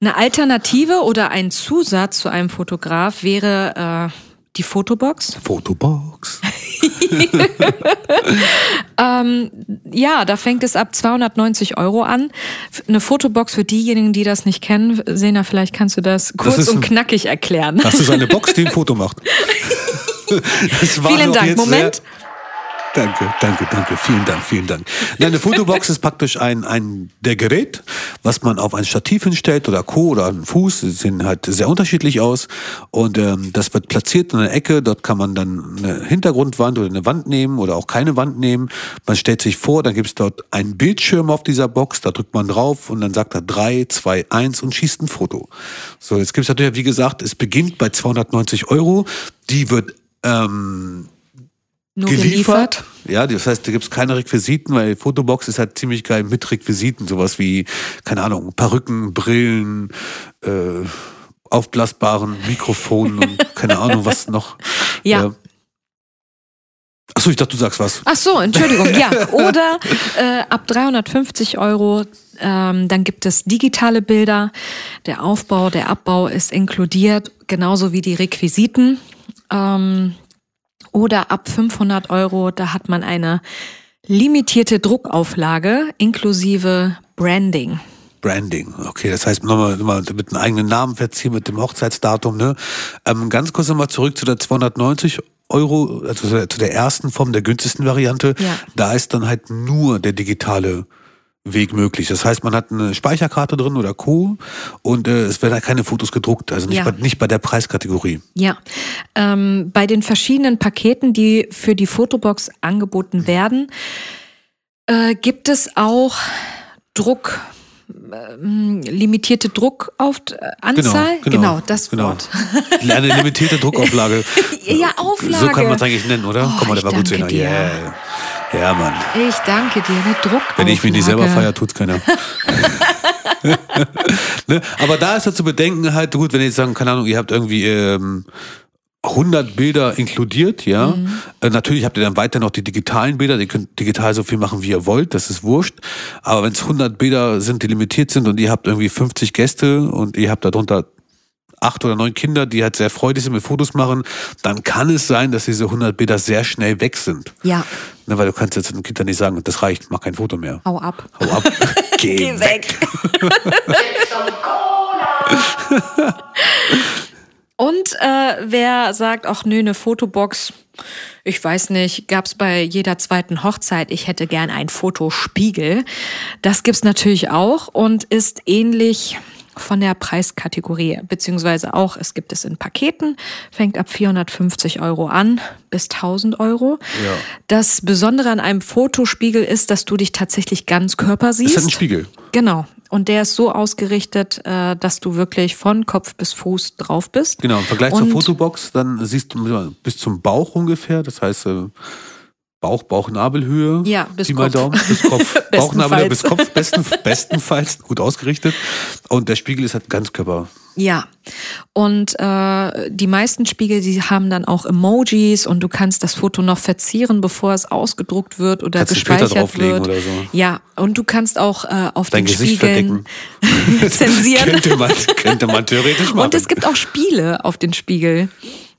B: Eine Alternative oder ein Zusatz zu einem Fotograf wäre äh, die Fotobox.
A: Fotobox.
B: Ja, da fängt es ab 290 Euro an. Eine Fotobox für diejenigen, die das nicht kennen. Sena, vielleicht kannst du das kurz
A: ist
B: und knackig erklären.
A: Das ist eine Box, die ein Foto macht. Das war
B: Vielen Dank.
A: jetzt
B: Moment.
A: Danke, danke, danke. Vielen Dank, vielen Dank. Nein, eine Fotobox ist praktisch ein, ein der Gerät, was man auf ein Stativ hinstellt oder Co. oder einen Fuß. Sie sehen halt sehr unterschiedlich aus. Und ähm, das wird platziert in einer Ecke. Dort kann man dann eine Hintergrundwand oder eine Wand nehmen oder auch keine Wand nehmen. Man stellt sich vor, dann gibt es dort einen Bildschirm auf dieser Box. Da drückt man drauf und dann sagt er 3, 2, 1 und schießt ein Foto. So, jetzt gibt es natürlich, wie gesagt, es beginnt bei 290 Euro. Die wird ähm,
B: Nur
A: geliefert. Ja, das heißt, da gibt's keine Requisiten, weil Fotobox ist halt ziemlich geil mit Requisiten. Sowas wie, keine Ahnung, Perücken, Brillen, äh, aufblasbaren Mikrofonen und keine Ahnung, was noch.
B: Ja.
A: Äh, Achso, ich dachte, du sagst was.
B: Ach so, Entschuldigung, ja. Oder äh, ab 350 Euro, ähm, dann gibt es digitale Bilder. Der Aufbau, der Abbau ist inkludiert, genauso wie die Requisiten. Ähm, oder ab 500 Euro, da hat man eine limitierte Druckauflage inklusive Branding.
A: Branding. Okay, das heißt nochmal, nochmal mit einem eigenen Namen verziehen, mit dem Hochzeitsdatum. Ne? Ähm, ganz kurz nochmal zurück zu der 290 Euro, also zu der, ersten Form, der günstigsten Variante.
B: Ja.
A: Da ist dann halt nur der digitale Weg möglich. Das heißt, man hat eine Speicherkarte drin oder Co. Und äh, es werden halt keine Fotos gedruckt, also nicht,
B: Ja.
A: bei, nicht bei der Preiskategorie.
B: Ja, ähm, bei den verschiedenen Paketen, die für die Fotobox angeboten werden, äh, gibt es auch Druck, ähm, limitierte Druckanzahl. Genau, das
A: genau.
B: Wort.
A: Eine limitierte Druckauflage.
B: Ja, Auflage.
A: So kann man es eigentlich nennen, oder?
B: Oh,
A: Guck mal, der war gut
B: dir.
A: Yeah. Ja, Mann.
B: Ich danke dir, eine Druckauflage.
A: Wenn ich mich nicht selber feiere, tut's keiner. ne? Aber da ist ja zu bedenken halt, gut, wenn ihr jetzt sagen, keine Ahnung, ihr habt irgendwie ähm, 100 Bilder inkludiert, ja.
B: Mhm.
A: Äh, natürlich habt ihr dann weiter noch die digitalen Bilder, ihr könnt digital so viel machen, wie ihr wollt, das ist wurscht. Aber wenn es 100 Bilder sind, die limitiert sind und ihr habt irgendwie 50 Gäste und ihr habt darunter acht oder neun Kinder, die halt sehr freudig sind mit Fotos machen, dann kann es sein, dass diese 100 Bilder sehr schnell weg sind.
B: Ja,
A: Ne, weil du kannst jetzt dem Kind dann nicht sagen, das reicht, mach kein Foto mehr.
B: hau ab.
A: Hau ab. Geh,
B: Geh
A: weg.
B: Und äh, wer sagt, ach nö, eine Fotobox, ich weiß nicht, gab's bei jeder zweiten Hochzeit, ich hätte gern einen Fotospiegel. Das gibt's natürlich auch und ist ähnlich von der Preiskategorie, beziehungsweise auch, es gibt es in Paketen, fängt ab 450 Euro an bis 1000 Euro.
A: Ja.
B: Das Besondere an einem Fotospiegel ist, dass du dich tatsächlich ganz Körper siehst.
A: Ist halt ein Spiegel.
B: Genau. Und der ist so ausgerichtet, äh, dass du wirklich von Kopf bis Fuß drauf bist.
A: Genau, im Vergleich
B: Und-
A: zur Fotobox, dann siehst du bis zum Bauch ungefähr, das heißt äh, Bauch, Bauchnabelhöhe.
B: Ja, bis
A: Pi
B: Kopf.
A: Daumen, bis Kopf. Bauchnabelhöhe bis. Kopf, besten, bestenfalls gut ausgerichtet. Und der Spiegel ist halt Ganzkörper.
B: Ja. Und äh, die meisten Spiegel, die haben dann auch Emojis und du kannst das Foto noch verzieren, bevor es ausgedruckt wird oder
A: Kannst
B: gespeichert
A: drauflegen
B: wird.
A: oder so.
B: Ja, und du kannst auch äh, auf
A: Dein
B: den
A: Gesicht
B: Spiegeln zensieren.
A: könnte, man, könnte man theoretisch machen.
B: Und es gibt auch Spiele auf den Spiegel.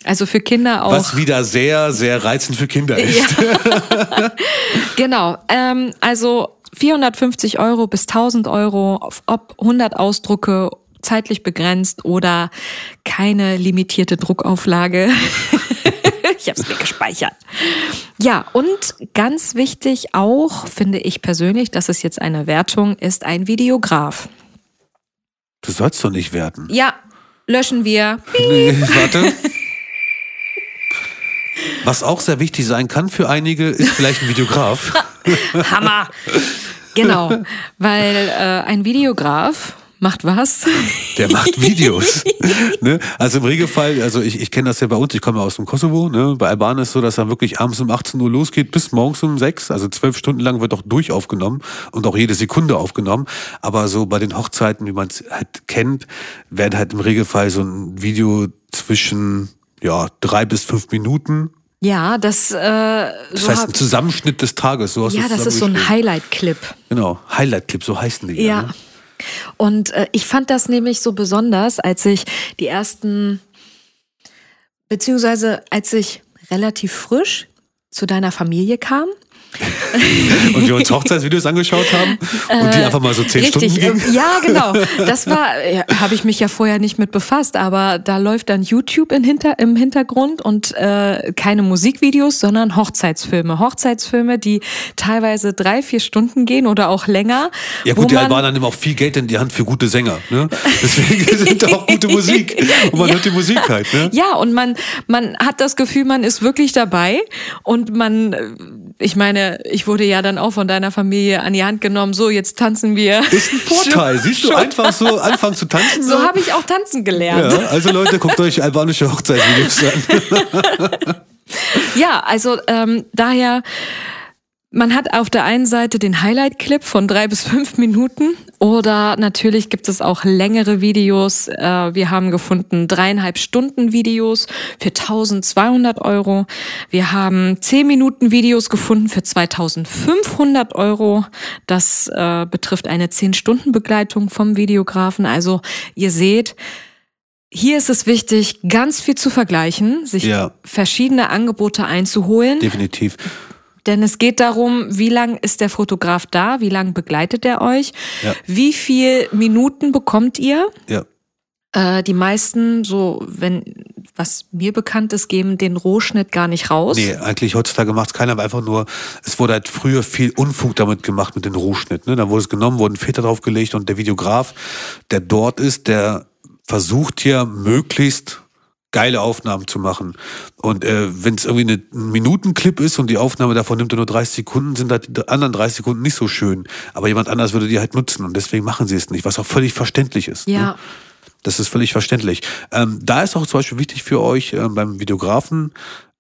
B: Also für Kinder auch.
A: Was wieder sehr, sehr reizend für Kinder ist.
B: Genau, ähm, also 450 Euro bis 1000 Euro, auf- ob 100 Ausdrucke, zeitlich begrenzt oder keine limitierte Druckauflage. ich habe es mir gespeichert. Ja, und ganz wichtig auch, finde ich persönlich, das ist jetzt eine Wertung, ist ein Videograf.
A: Du sollst doch nicht werten.
B: Ja, löschen wir.
A: Nee, warte. Was auch sehr wichtig sein kann für einige, ist vielleicht ein Videograf.
B: Hammer. Genau, weil äh, ein Videograf macht was?
A: Der macht Videos. ne? Also im Regelfall, also ich, ich kenne das ja bei uns, ich komme ja aus dem Kosovo, ne? bei Albanien ist es so, dass dann wirklich abends um 18 Uhr losgeht, bis morgens um 6, also zwölf Stunden lang wird auch durch aufgenommen und auch jede Sekunde aufgenommen. Aber so bei den Hochzeiten, wie man es halt kennt, werden halt im Regelfall so ein Video zwischen ja, drei bis fünf Minuten.
B: Ja, das, äh,
A: Das
B: so
A: heißt ein Zusammenschnitt des Tages. So hast
B: ja, das ist so ein. Highlight-Clip.
A: Genau, Highlight-Clip, so heißen die.
B: Ja.
A: Ne?
B: Und äh, ich fand das nämlich so besonders, als ich die ersten, beziehungsweise als ich relativ frisch zu deiner Familie kam.
A: Und wir uns Hochzeitsvideos angeschaut haben und die einfach mal so zehn
B: Richtig,
A: Stunden gingen.
B: ähm, ja, genau. Das war, ja, habe ich mich ja vorher nicht mit befasst, aber da läuft dann YouTube in hinter, im Hintergrund und äh, keine Musikvideos, sondern Hochzeitsfilme. Hochzeitsfilme, die teilweise drei, vier Stunden gehen oder auch länger.
A: Ja gut, die Albaner nehmen auch viel Geld in die Hand für gute Sänger. Ne? Deswegen sind da auch gute Musik. Und man hört die Musik halt. Ne?
B: Ja, und man, man hat das Gefühl, man ist wirklich dabei und man, äh, ich meine, ich wurde ja dann auch von deiner Familie an die Hand genommen, so jetzt tanzen wir.
A: Ist ein Vorteil. Siehst du, einfach so anfangen zu tanzen.
B: So habe ich auch tanzen gelernt.
A: ja, also Leute, guckt euch albanische Hochzeitsvideos an.
B: Ja, also ähm, daher, man hat auf der einen Seite den Highlight-Clip von drei bis fünf Minuten oder natürlich gibt es auch längere Videos. Äh, wir haben gefunden dreieinhalb Stunden Videos für 1200 Euro. Wir haben zehn Minuten Videos gefunden für 2500 Euro. Das äh, betrifft eine zehn Stunden Begleitung vom Videografen. Also ihr seht, hier ist es wichtig, ganz viel zu vergleichen, sich
A: Ja.
B: verschiedene Angebote einzuholen.
A: Definitiv.
B: Denn es geht darum, wie lang ist der Fotograf da, wie lang begleitet er euch,
A: Ja.
B: wie viel Minuten bekommt ihr.
A: Ja.
B: Äh, die meisten, so wenn was mir bekannt ist, geben den Rohschnitt gar nicht raus.
A: Nee, eigentlich heutzutage macht es keiner, aber einfach nur, es wurde halt früher viel Unfug damit gemacht mit dem Rohschnitt. Ne? Dann wurde es genommen, wurden Väter draufgelegt und der Videograf, der dort ist, der versucht hier möglichst geile Aufnahmen zu machen. Und äh, wenn es irgendwie eine- ein Minutenclip ist und die Aufnahme davon nimmt nur 30 Sekunden, sind halt die anderen 30 Sekunden nicht so schön. Aber jemand anders würde die halt nutzen und deswegen machen sie es nicht, was auch völlig verständlich ist. Ne?
B: Ja.
A: Das ist völlig verständlich. Ähm, da ist auch zum Beispiel wichtig für euch ähm, beim Videografen,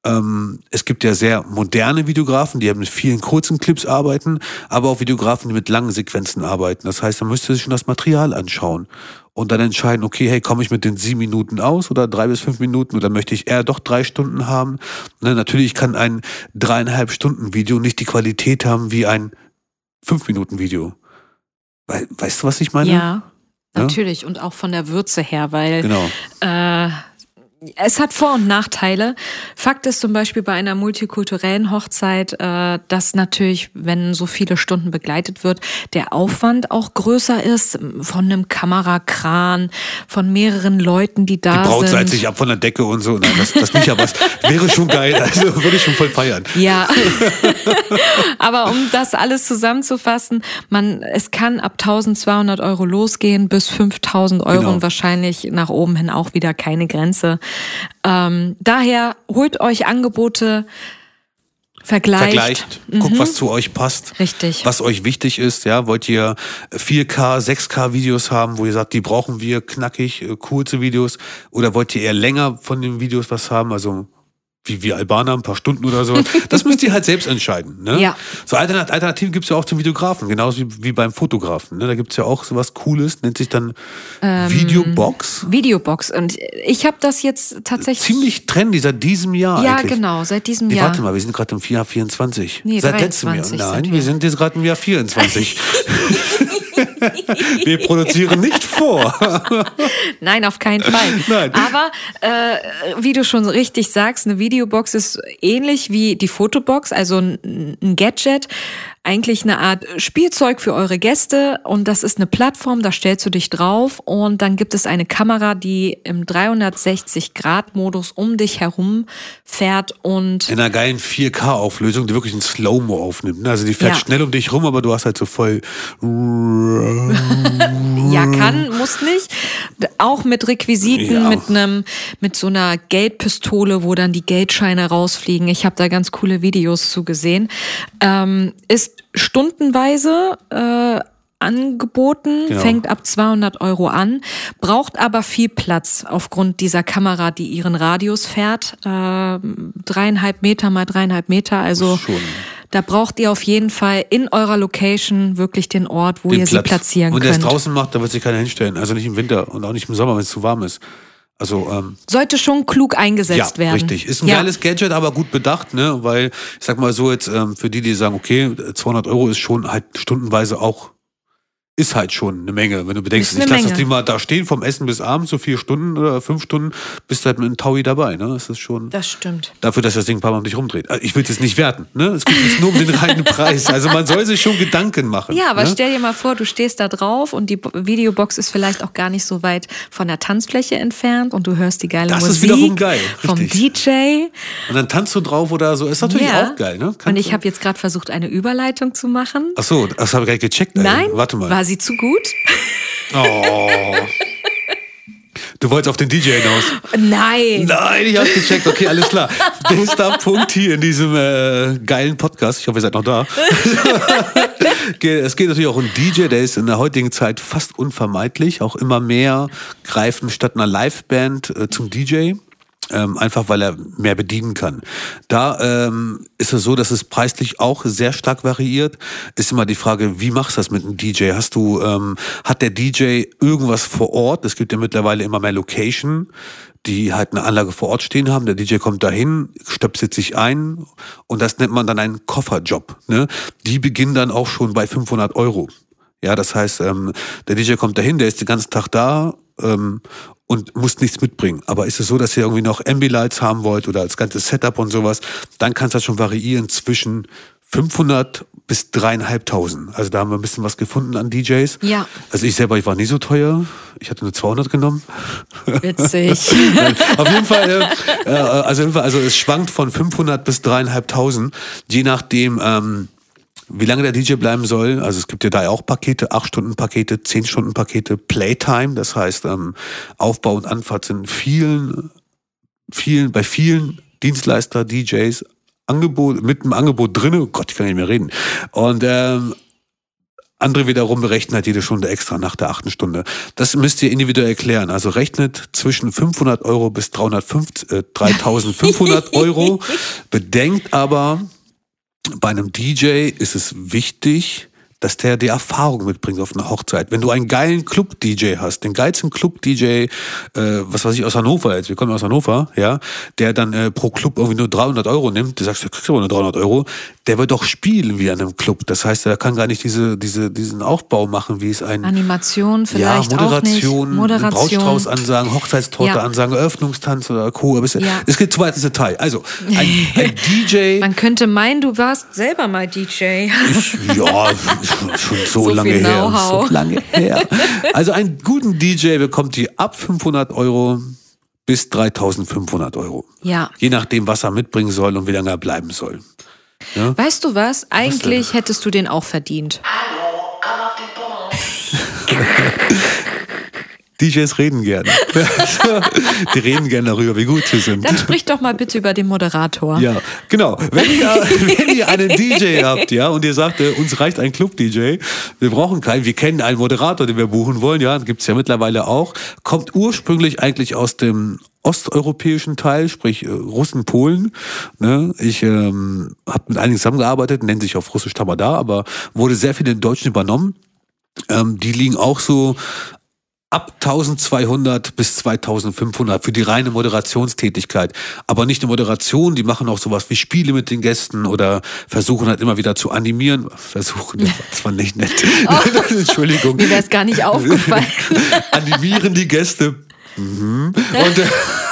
A: ähm, es gibt ja sehr moderne Videografen, die mit vielen kurzen Clips arbeiten, aber auch Videografen, die mit langen Sequenzen arbeiten. Das heißt, man müsste sich schon das Material anschauen und dann entscheiden, okay, hey, komme ich mit den sieben Minuten aus oder drei bis fünf Minuten oder möchte ich eher doch drei Stunden haben? Ne, natürlich kann ein dreieinhalb Stunden Video nicht die Qualität haben wie ein fünf Minuten Video. Wei- Weißt du, was ich meine?
B: Ja,
A: Ja?
B: natürlich. Und auch von der Würze her, weil
A: Genau.
B: äh, es hat Vor- und Nachteile. Fakt ist zum Beispiel bei einer multikulturellen Hochzeit, äh, dass natürlich, wenn so viele Stunden begleitet wird, der Aufwand auch größer ist von einem Kamerakran, von mehreren Leuten, die da
A: Die Braut
B: sind.
A: sich ab von der Decke und so. Nein, das, das nicht, aber es wäre schon geil. Also würde ich schon voll feiern.
B: Ja, aber um das alles zusammenzufassen, man, es kann ab 1200 Euro losgehen bis 5000 Euro
A: Genau.
B: und wahrscheinlich nach oben hin auch wieder keine Grenze. Ähm, daher holt euch Angebote, vergleicht.
A: Vergleicht, guckt, was zu euch passt.
B: Richtig.
A: Was euch wichtig ist, ja. Wollt ihr 4K, 6K Videos haben, wo ihr sagt, die brauchen wir knackig, äh, kurze Videos? Oder wollt ihr eher länger von den Videos was haben? Also, wie wir Albaner, ein paar Stunden oder so. Das müsst ihr halt selbst entscheiden. Ne?
B: Ja.
A: So Alternat Alternativen gibt's ja auch zum Videografen, genauso wie, wie beim Fotografen. Ne? Da gibt's ja auch sowas Cooles, nennt sich dann
B: Ähm,
A: Videobox.
B: Videobox. Und ich habe das jetzt tatsächlich.
A: Ziemlich trendy seit diesem Jahr
B: ja,
A: eigentlich.
B: genau, seit diesem
A: Nee,
B: Jahr.
A: warte mal, wir sind gerade im Jahr 24.
B: Nee,
A: Seit letztem
B: 23
A: Jahr. Nein,
B: wir.
A: wir sind jetzt gerade im Jahr 24. wir produzieren nicht vor.
B: Nein, auf keinen Fall.
A: Nein.
B: Aber äh, wie du schon richtig sagst, eine Videobox ist ähnlich wie die Fotobox, also ein, ein Gadget, eigentlich eine Art Spielzeug für eure Gäste und das ist eine Plattform, da stellst du dich drauf und dann gibt es eine Kamera, die im 360-Grad-Modus um dich herum fährt und
A: In einer geilen 4K-Auflösung, die wirklich ein Slow-Mo aufnimmt. ne? Also die fährt
B: Ja.
A: schnell um dich rum, aber du hast halt so voll.
B: Ja, kann, muss nicht. Auch mit Requisiten,
A: Ja.
B: mit einem, mit so einer Geldpistole, wo dann die Geldscheine rausfliegen. Ich habe da ganz coole Videos zu gesehen. Ähm, ist stundenweise äh, angeboten,
A: Genau.
B: fängt ab 200 Euro an, braucht aber viel Platz aufgrund dieser Kamera, die ihren Radius fährt. Äh, dreieinhalb Meter mal dreieinhalb Meter, also da braucht ihr auf jeden Fall in eurer Location wirklich den Ort, wo
A: den
B: ihr sie
A: Platz.
B: platzieren
A: Und der es
B: könnt.
A: draußen macht, da wird sich keiner hinstellen. Also nicht im Winter und auch nicht im Sommer, wenn es zu warm ist. Also, ähm,
B: Sollte schon klug eingesetzt
A: ja,
B: werden.
A: richtig. Ist ein
B: ja.
A: geiles Gadget, aber gut bedacht, ne? Weil, ich sag mal so jetzt, ähm, für die, die sagen, okay, 200 Euro ist schon halt stundenweise auch, ist halt schon eine Menge, wenn du bedenkst,
B: Ist
A: ich lasse das. Ding mal da stehen vom Essen bis abends, so vier Stunden oder fünf Stunden, bist du halt mit einem Taui dabei, ne? Das ist schon.
B: Das stimmt.
A: Dafür, dass das Ding ein paar Mal um dich rumdreht. Also Ich will es jetzt nicht werten, ne? Es geht jetzt nur um den reinen Preis. Also man soll sich schon Gedanken machen.
B: Ja, aber
A: ne?
B: stell dir mal vor, du stehst da drauf und die Bo- Videobox ist vielleicht auch gar nicht so weit von der Tanzfläche entfernt und du hörst die geile
A: Das ist
B: Musik
A: wiederum geil,
B: vom
A: richtig.
B: DJ.
A: Und dann tanzt du drauf oder so. Ist natürlich
B: Ja.
A: auch geil, ne?
B: Und
A: Kannst
B: ich
A: du-
B: habe jetzt gerade versucht, eine Überleitung zu machen.
A: Ach so, das habe ich nicht gecheckt. Ey.
B: Nein,
A: Warte mal.
B: war sie zu gut?
A: Oh. Du wolltest auf den DJ hinaus.
B: Nein.
A: Nein, ich hab's gecheckt. Okay, alles klar. Nächster Punkt hier in diesem äh, geilen Podcast. Ich hoffe, ihr seid noch da. Es geht natürlich auch um DJ, der ist in der heutigen Zeit fast unvermeidlich. Auch immer mehr greifen statt einer Liveband äh, zum DJ. Ähm, einfach weil er mehr bedienen kann. Da ähm, ist es so, dass es preislich auch sehr stark variiert. Ist immer die Frage, wie machst du das mit einem DJ? Hast du, ähm, hat der DJ irgendwas vor Ort? Es gibt ja mittlerweile immer mehr Location, die halt eine Anlage vor Ort stehen haben. Der DJ kommt dahin, stöpselt sich ein und das nennt man dann einen Kofferjob. Ne? Die beginnen dann auch schon bei 500 Euro. Ja, das heißt, ähm, der DJ kommt dahin, der ist den ganzen Tag da ähm, und muss nichts mitbringen. Aber ist es so, dass ihr irgendwie noch Ambilights haben wollt oder das ganze Setup und sowas, dann kann es das schon variieren zwischen 500 bis dreieinhalbtausend. Also da haben wir ein bisschen was gefunden an DJs.
B: Ja.
A: Also ich selber, ich war nie so teuer. Ich hatte nur 200 genommen.
B: Witzig.
A: Auf jeden Fall, äh, äh, also, auf jeden Fall, also es schwankt von 500 bis dreieinhalbtausend, je nachdem, ähm, wie lange der DJ bleiben soll. Also es gibt ja da auch Pakete, 8-Stunden-Pakete, 10-Stunden-Pakete, Playtime, das heißt ähm, Aufbau und Anfahrt sind vielen, vielen, bei vielen Dienstleister, DJs Angebot, mit dem Angebot drin, oh Gott, ich kann nicht mehr reden. Und ähm, andere wiederum berechnen halt jede Stunde extra nach der achten Stunde. Das müsst ihr individuell erklären. Also rechnet zwischen 500 Euro bis 350, äh, 3500 Euro. Bedenkt aber, bei einem DJ ist es wichtig, dass der die Erfahrung mitbringt auf einer Hochzeit. Wenn du einen geilen Club-DJ hast, den geilsten Club-DJ, äh, was weiß ich, aus Hannover jetzt, wir kommen aus Hannover, ja, der dann äh, pro Club irgendwie nur 300 Euro nimmt, du sagst, du kriegst aber nur 300 Euro, der wird doch spielen wie an einem Club. Das heißt, er kann gar nicht diese, diese, diesen Aufbau machen, wie es ein
B: Animation
A: ja,
B: vielleicht auch nicht.
A: Moderation,
B: Moderation.
A: Brautstrauß ansagen, Hochzeitstorte
B: Ja.
A: ansagen, Eröffnungstanz oder Co. Aber es,
B: Ja.
A: es geht zu weit ins Detail. Also, ein, ein DJ,
B: Man könnte meinen, du warst selber mal DJ.
A: ich, ja, schon, so,
B: So
A: lange her. So lange her. Also, einen guten DJ bekommt die ab 500 Euro bis 3500 Euro.
B: Ja.
A: Je nachdem, was er mitbringen soll und wie lange er bleiben soll.
B: Weißt du was? Eigentlich hättest du den auch verdient.
A: DJs reden gerne. Die reden gerne darüber, wie gut sie sind.
B: Dann sprich doch mal bitte über den Moderator.
A: Ja, genau. Wenn ihr, wenn ihr einen DJ habt, ja, und ihr sagt, äh, uns reicht ein Club-DJ, wir brauchen keinen, wir kennen einen Moderator, den wir buchen wollen, ja, gibt's ja mittlerweile auch, kommt ursprünglich eigentlich aus dem osteuropäischen Teil, sprich äh, Russen, Polen. Ne? Ich ähm, habe mit einigen zusammengearbeitet, nennen sich auf Russisch Tamada, aber wurde sehr viel in Deutschen übernommen. Ähm, die liegen auch so ab 1200 bis 2500 für die reine Moderationstätigkeit. Aber nicht nur Moderation, die machen auch sowas wie Spiele mit den Gästen oder versuchen halt immer wieder zu animieren. Versuchen, das war nicht nett. Entschuldigung.
B: Mir wäre es gar nicht aufgefallen.
A: Animieren die Gäste. Mhm. Und,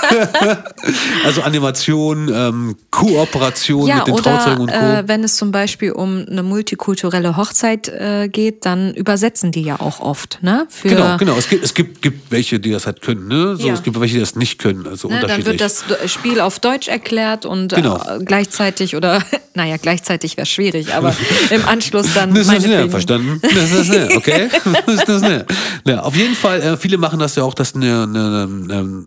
A: also Animation, ähm, Kooperation
B: Ja,
A: mit den
B: oder
A: Trauzeugen und Co.
B: äh, wenn es zum Beispiel um eine multikulturelle Hochzeit äh, geht, dann übersetzen die ja auch oft, ne? Für,
A: Genau, genau. Es gibt, es gibt, gibt welche, die das halt können, ne? So,
B: Ja.
A: Es gibt welche, die das nicht können. Also
B: Ne, dann
A: unterschiedlich.
B: wird das Spiel auf Deutsch erklärt und
A: Genau.
B: äh, gleichzeitig oder naja, gleichzeitig wäre schwierig, aber im Anschluss dann
A: Das ist ne, verstanden? Das ist ne, okay? Das ist. Ja, auf jeden Fall, äh, viele machen das ja auch, dass ne, ne, ne,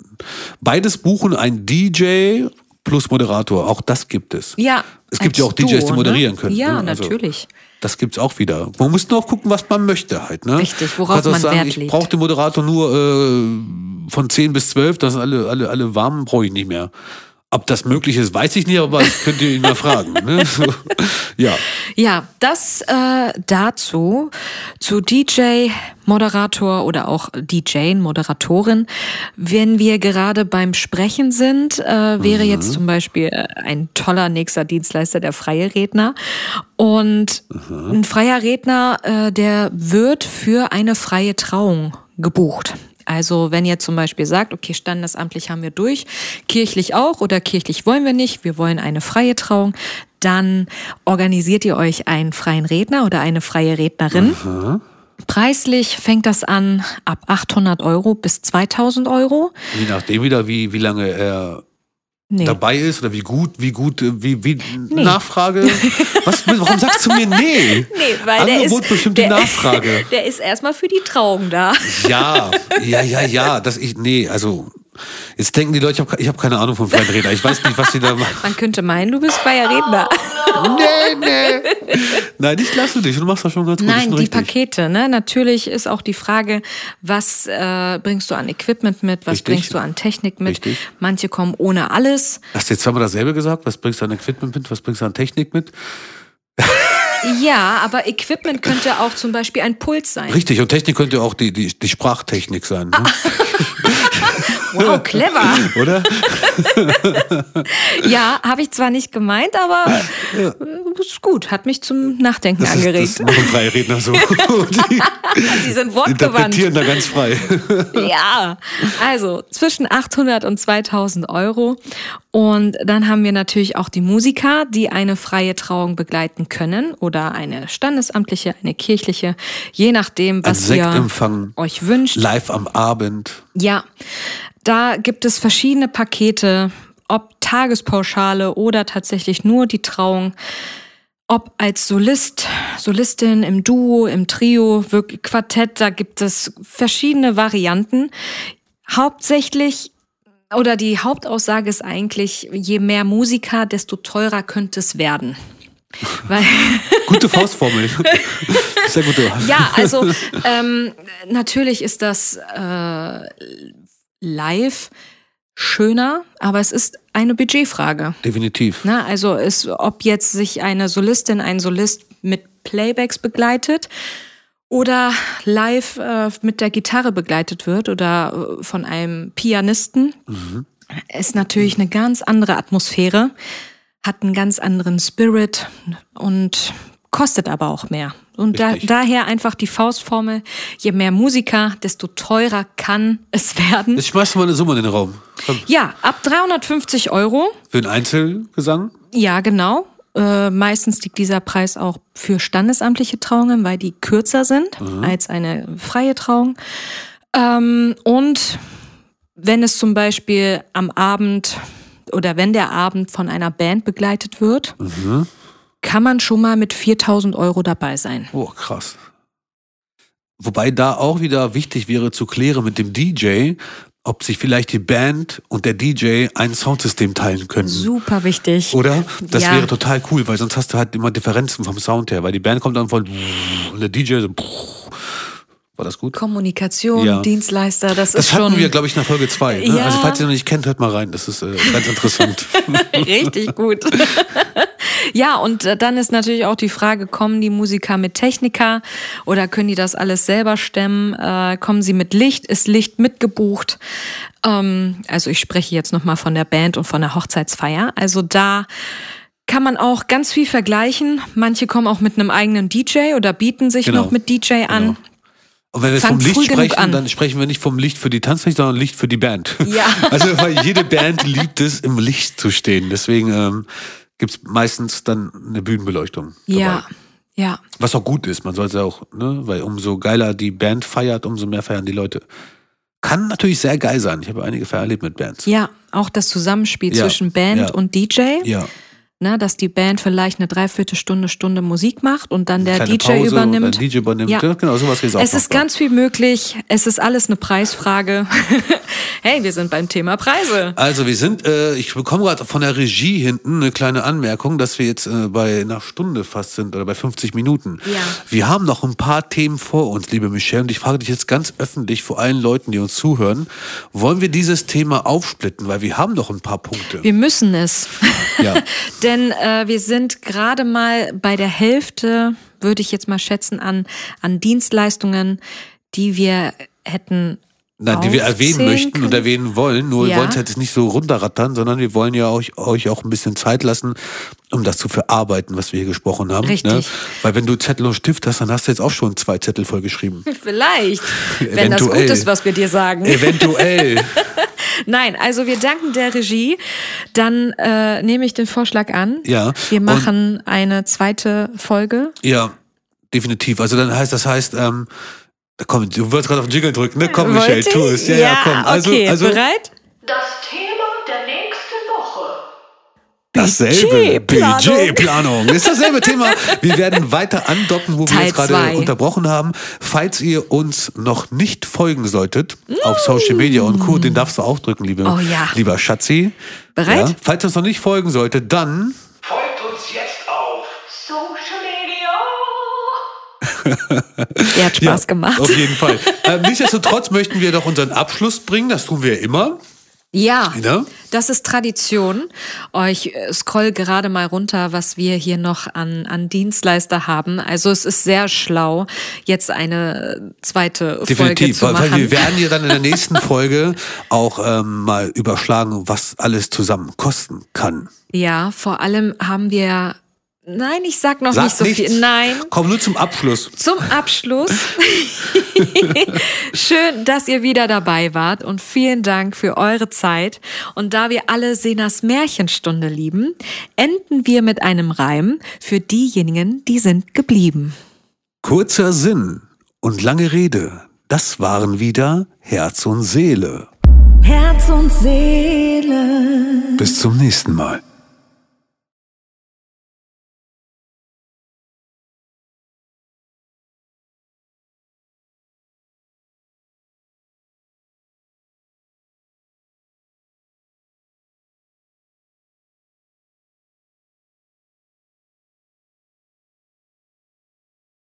A: beides buchen, ein DJ plus Moderator. Auch das gibt es.
B: Ja.
A: Es gibt ja auch DJs, die
B: Duo,
A: moderieren
B: ne?
A: können.
B: Ja,
A: ne? Also,
B: natürlich.
A: Das gibt's auch wieder. Man muss nur gucken, was man möchte halt. Ne?
B: Richtig, worauf
A: auch
B: man
A: sagen,
B: Wert
A: ich
B: legt.
A: brauche den Moderator nur äh, von 10 bis 12, das sind alle, alle, alle warmen, brauche ich nicht mehr. Ob das möglich ist, weiß ich nicht, aber das könnt ihr ihn mal fragen. Ne? Ja.
B: Ja, das äh, dazu zu DJ, Moderator oder auch DJ, Moderatorin. Wenn wir gerade beim Sprechen sind, äh, wäre jetzt zum Beispiel ein toller nächster Dienstleister der freie Redner. Und ein freier Redner, äh, der wird für eine freie Trauung gebucht. Also wenn ihr zum Beispiel sagt, okay, standesamtlich haben wir durch, kirchlich auch oder kirchlich wollen wir nicht, wir wollen eine freie Trauung, dann organisiert ihr euch einen freien Redner oder eine freie Rednerin. Preislich fängt das an ab 800 Euro bis 2000 Euro.
A: Je nachdem wieder, wie, wie lange er
B: Nee.
A: dabei ist oder wie gut, wie gut, äh, wie, wie Nachfrage. Was, warum sagst du mir nee?
B: Nee, weil der
A: Angebot
B: ist,
A: bestimmt die
B: der,
A: Nachfrage.
B: Der ist erstmal für die Trauung da.
A: Ja, ja, ja, ja. Das ich, nee, also jetzt denken die Leute, ich habe hab keine Ahnung vom freien Redner. Ich weiß nicht, was die da machen.
B: Man könnte meinen, du bist freier Redner.
A: Nee, nee. Nein, ich lasse dich. Du machst das schon ganz gut.
B: Nein, die
A: richtig.
B: Pakete. Ne? Natürlich ist auch die Frage, was äh, bringst du an Equipment mit, was
A: Richtig.
B: bringst du an Technik mit.
A: Richtig.
B: Manche kommen ohne alles.
A: Hast du jetzt zweimal dasselbe gesagt? Was bringst du an Equipment mit? Was bringst du an Technik mit?
B: Ja, aber Equipment könnte auch zum Beispiel ein Puls sein.
A: Richtig, und Technik könnte auch die, die, die Sprachtechnik sein. Ne?
B: Wow, clever.
A: Oder?
B: Ja, habe ich zwar nicht gemeint, aber äh, ist gut. Hat mich zum Nachdenken
A: Das, ist,
B: angeregt.
A: das machen freie Redner so. Die
B: Sie sind wortgewandt.
A: interpretieren da ganz frei.
B: Ja, also zwischen 800 und 2000 Euro. Und dann haben wir natürlich auch die Musiker, die eine freie Trauung begleiten können oder eine standesamtliche, eine kirchliche, je nachdem, was ihr euch wünscht.
A: Live am Abend.
B: Ja, da gibt es verschiedene Pakete, ob Tagespauschale oder tatsächlich nur die Trauung. Ob als Solist, Solistin im Duo, im Trio, wirklich Quartett, da gibt es verschiedene Varianten. Hauptsächlich oder die Hauptaussage ist eigentlich, je mehr Musiker, desto teurer könnte es werden. Weil
A: Gute Faustformel. Sehr gute.
B: ja, also ähm, natürlich ist das äh, live schöner, aber es ist eine Budgetfrage.
A: Definitiv.
B: Na, also ist, ob jetzt sich eine Solistin, ein Solist mit Playbacks begleitet oder live äh, mit der Gitarre begleitet wird oder äh, von einem Pianisten, ist natürlich eine ganz andere Atmosphäre, hat einen ganz anderen Spirit und kostet aber auch mehr. Und da, daher einfach die Faustformel, je mehr Musiker, desto teurer kann es werden.
A: Jetzt schmeißt du mal eine Summe in den Raum. Komm.
B: Ja, ab 350 Euro.
A: Für einen Einzelgesang?
B: Ja, genau. Äh, meistens liegt dieser Preis auch für standesamtliche Trauungen, weil die kürzer sind als eine freie Trauung. Ähm, und wenn es zum Beispiel am Abend oder wenn der Abend von einer Band begleitet wird, kann man schon mal mit 4000 Euro dabei sein.
A: Oh, krass. Wobei da auch wieder wichtig wäre zu klären mit dem DJ, ob sich vielleicht die Band und der DJ ein Soundsystem teilen können.
B: Super wichtig.
A: Oder? Das
B: Ja.
A: wäre total cool, weil sonst hast du halt immer Differenzen vom Sound her, weil die Band kommt dann von und der DJ so war das gut?
B: Kommunikation,
A: Ja.
B: Dienstleister, das,
A: Das
B: ist
A: hatten
B: schon
A: wir, glaube ich, nach Folge zwei. Ne?
B: Ja.
A: Also falls ihr noch nicht kennt, hört mal rein. Das ist äh, ganz interessant.
B: Richtig gut. ja, und äh, dann ist natürlich auch die Frage, kommen die Musiker mit Techniker oder können die das alles selber stemmen? Äh, kommen sie mit Licht? Ist Licht mitgebucht? Ähm, also ich spreche jetzt nochmal von der Band und von der Hochzeitsfeier. Also da kann man auch ganz viel vergleichen. Manche kommen auch mit einem eigenen DJ oder bieten sich
A: Genau.
B: noch mit DJ an.
A: Genau. Und wenn wir
B: Fangt
A: vom Licht sprechen,
B: an.
A: dann sprechen wir nicht vom Licht für die Tanzfläche, sondern Licht für die Band.
B: Ja.
A: Also weil jede Band liebt es, im Licht zu stehen. Deswegen ähm, gibt's meistens dann eine Bühnenbeleuchtung. Dabei.
B: Ja, ja.
A: Was auch gut ist, man sollte auch, ne, weil umso geiler die Band feiert, umso mehr feiern die Leute. Kann natürlich sehr geil sein. Ich habe einige Feier erlebt mit Bands.
B: Ja, auch das Zusammenspiel
A: Ja,
B: zwischen Band
A: ja.
B: und DJ.
A: Ja.
B: Ne, dass die Band vielleicht eine Dreiviertelstunde, Stunde Musik macht und dann der
A: Kleine
B: DJ
A: Pause
B: übernimmt.
A: DJ übernimmt. Ja, genau, sowas ist auch
B: Es ist ganz viel möglich. Es ist alles eine Preisfrage. hey, wir sind beim Thema Preise.
A: Also wir sind, äh, ich bekomme gerade von der Regie hinten eine kleine Anmerkung, dass wir jetzt äh, bei einer Stunde fast sind oder bei 50 Minuten.
B: Ja.
A: Wir haben noch ein paar Themen vor uns, liebe Michelle, und ich frage dich jetzt ganz öffentlich vor allen Leuten, die uns zuhören, wollen wir dieses Thema aufsplitten, weil wir haben noch ein paar Punkte.
B: Wir müssen es.
A: Ja.
B: Denn äh, wir sind gerade mal bei der Hälfte, würde ich jetzt mal schätzen, an, an Dienstleistungen, die wir hätten.
A: Nein, die wir erwähnen möchten und erwähnen wollen. Nur wir
B: Ja.
A: wollen es jetzt nicht so runterrattern, sondern wir wollen ja euch, euch auch ein bisschen Zeit lassen, um das zu verarbeiten, was wir hier gesprochen haben.
B: Richtig.
A: Ne? Weil wenn du Zettel und Stift hast, dann hast du jetzt auch schon zwei Zettel vollgeschrieben.
B: Vielleicht, wenn das gut ist, was wir dir sagen.
A: Eventuell.
B: Nein, also wir danken der Regie. Dann äh, nehme ich den Vorschlag an.
A: Ja,
B: Wir
A: und-
B: machen eine zweite Folge.
A: ja, definitiv. Also dann heißt das heißt, ähm, komm, du wolltest gerade auf den Jingle drücken, ne? Komm,
B: Wollte
A: Michelle, tu es. Ja, ja, komm. Also,
B: okay,
A: also
B: bereit?
C: Das Thema.
A: Dasselbe.
B: Budgetplanung.
A: Ist dasselbe Thema. Wir werden weiter andocken, wo wir
B: Teil
A: jetzt gerade
B: zwei.
A: unterbrochen haben. Falls ihr uns noch nicht folgen solltet auf Social Media und Co., den darfst du auch drücken, liebe,
B: Oh ja.
A: lieber Schatzi.
B: Bereit?
A: Ja, falls ihr uns noch nicht folgen solltet, dann
C: Folgt uns jetzt auf Social Media.
B: Der hat Spaß gemacht.
A: Auf jeden Fall. äh, nichtsdestotrotz möchten wir doch unseren Abschluss bringen. Das tun wir immer.
B: Ja,
A: Ja?
B: das ist Tradition. Oh, ich äh, scroll gerade mal runter, was wir hier noch an, an Dienstleister haben. Also es ist sehr schlau, jetzt eine zweite Folge
A: Definitiv,
B: zu
A: weil,
B: machen.
A: weil wir werden ja dann in der nächsten Folge auch ähm, mal überschlagen, was alles zusammen kosten kann.
B: ja, vor allem haben wir. Nein, ich sag noch
A: Sag
B: nicht so
A: nichts.
B: viel. Nein.
A: Komm nur zum Abschluss.
B: Zum Abschluss. Schön, dass ihr wieder dabei wart und vielen Dank für eure Zeit. Und da wir alle Senas Märchenstunde lieben, enden wir mit einem Reim für diejenigen, die sind geblieben.
A: Kurzer Sinn und lange Rede, das waren wieder Herz und Seele.
D: Herz und Seele.
A: Bis zum nächsten Mal.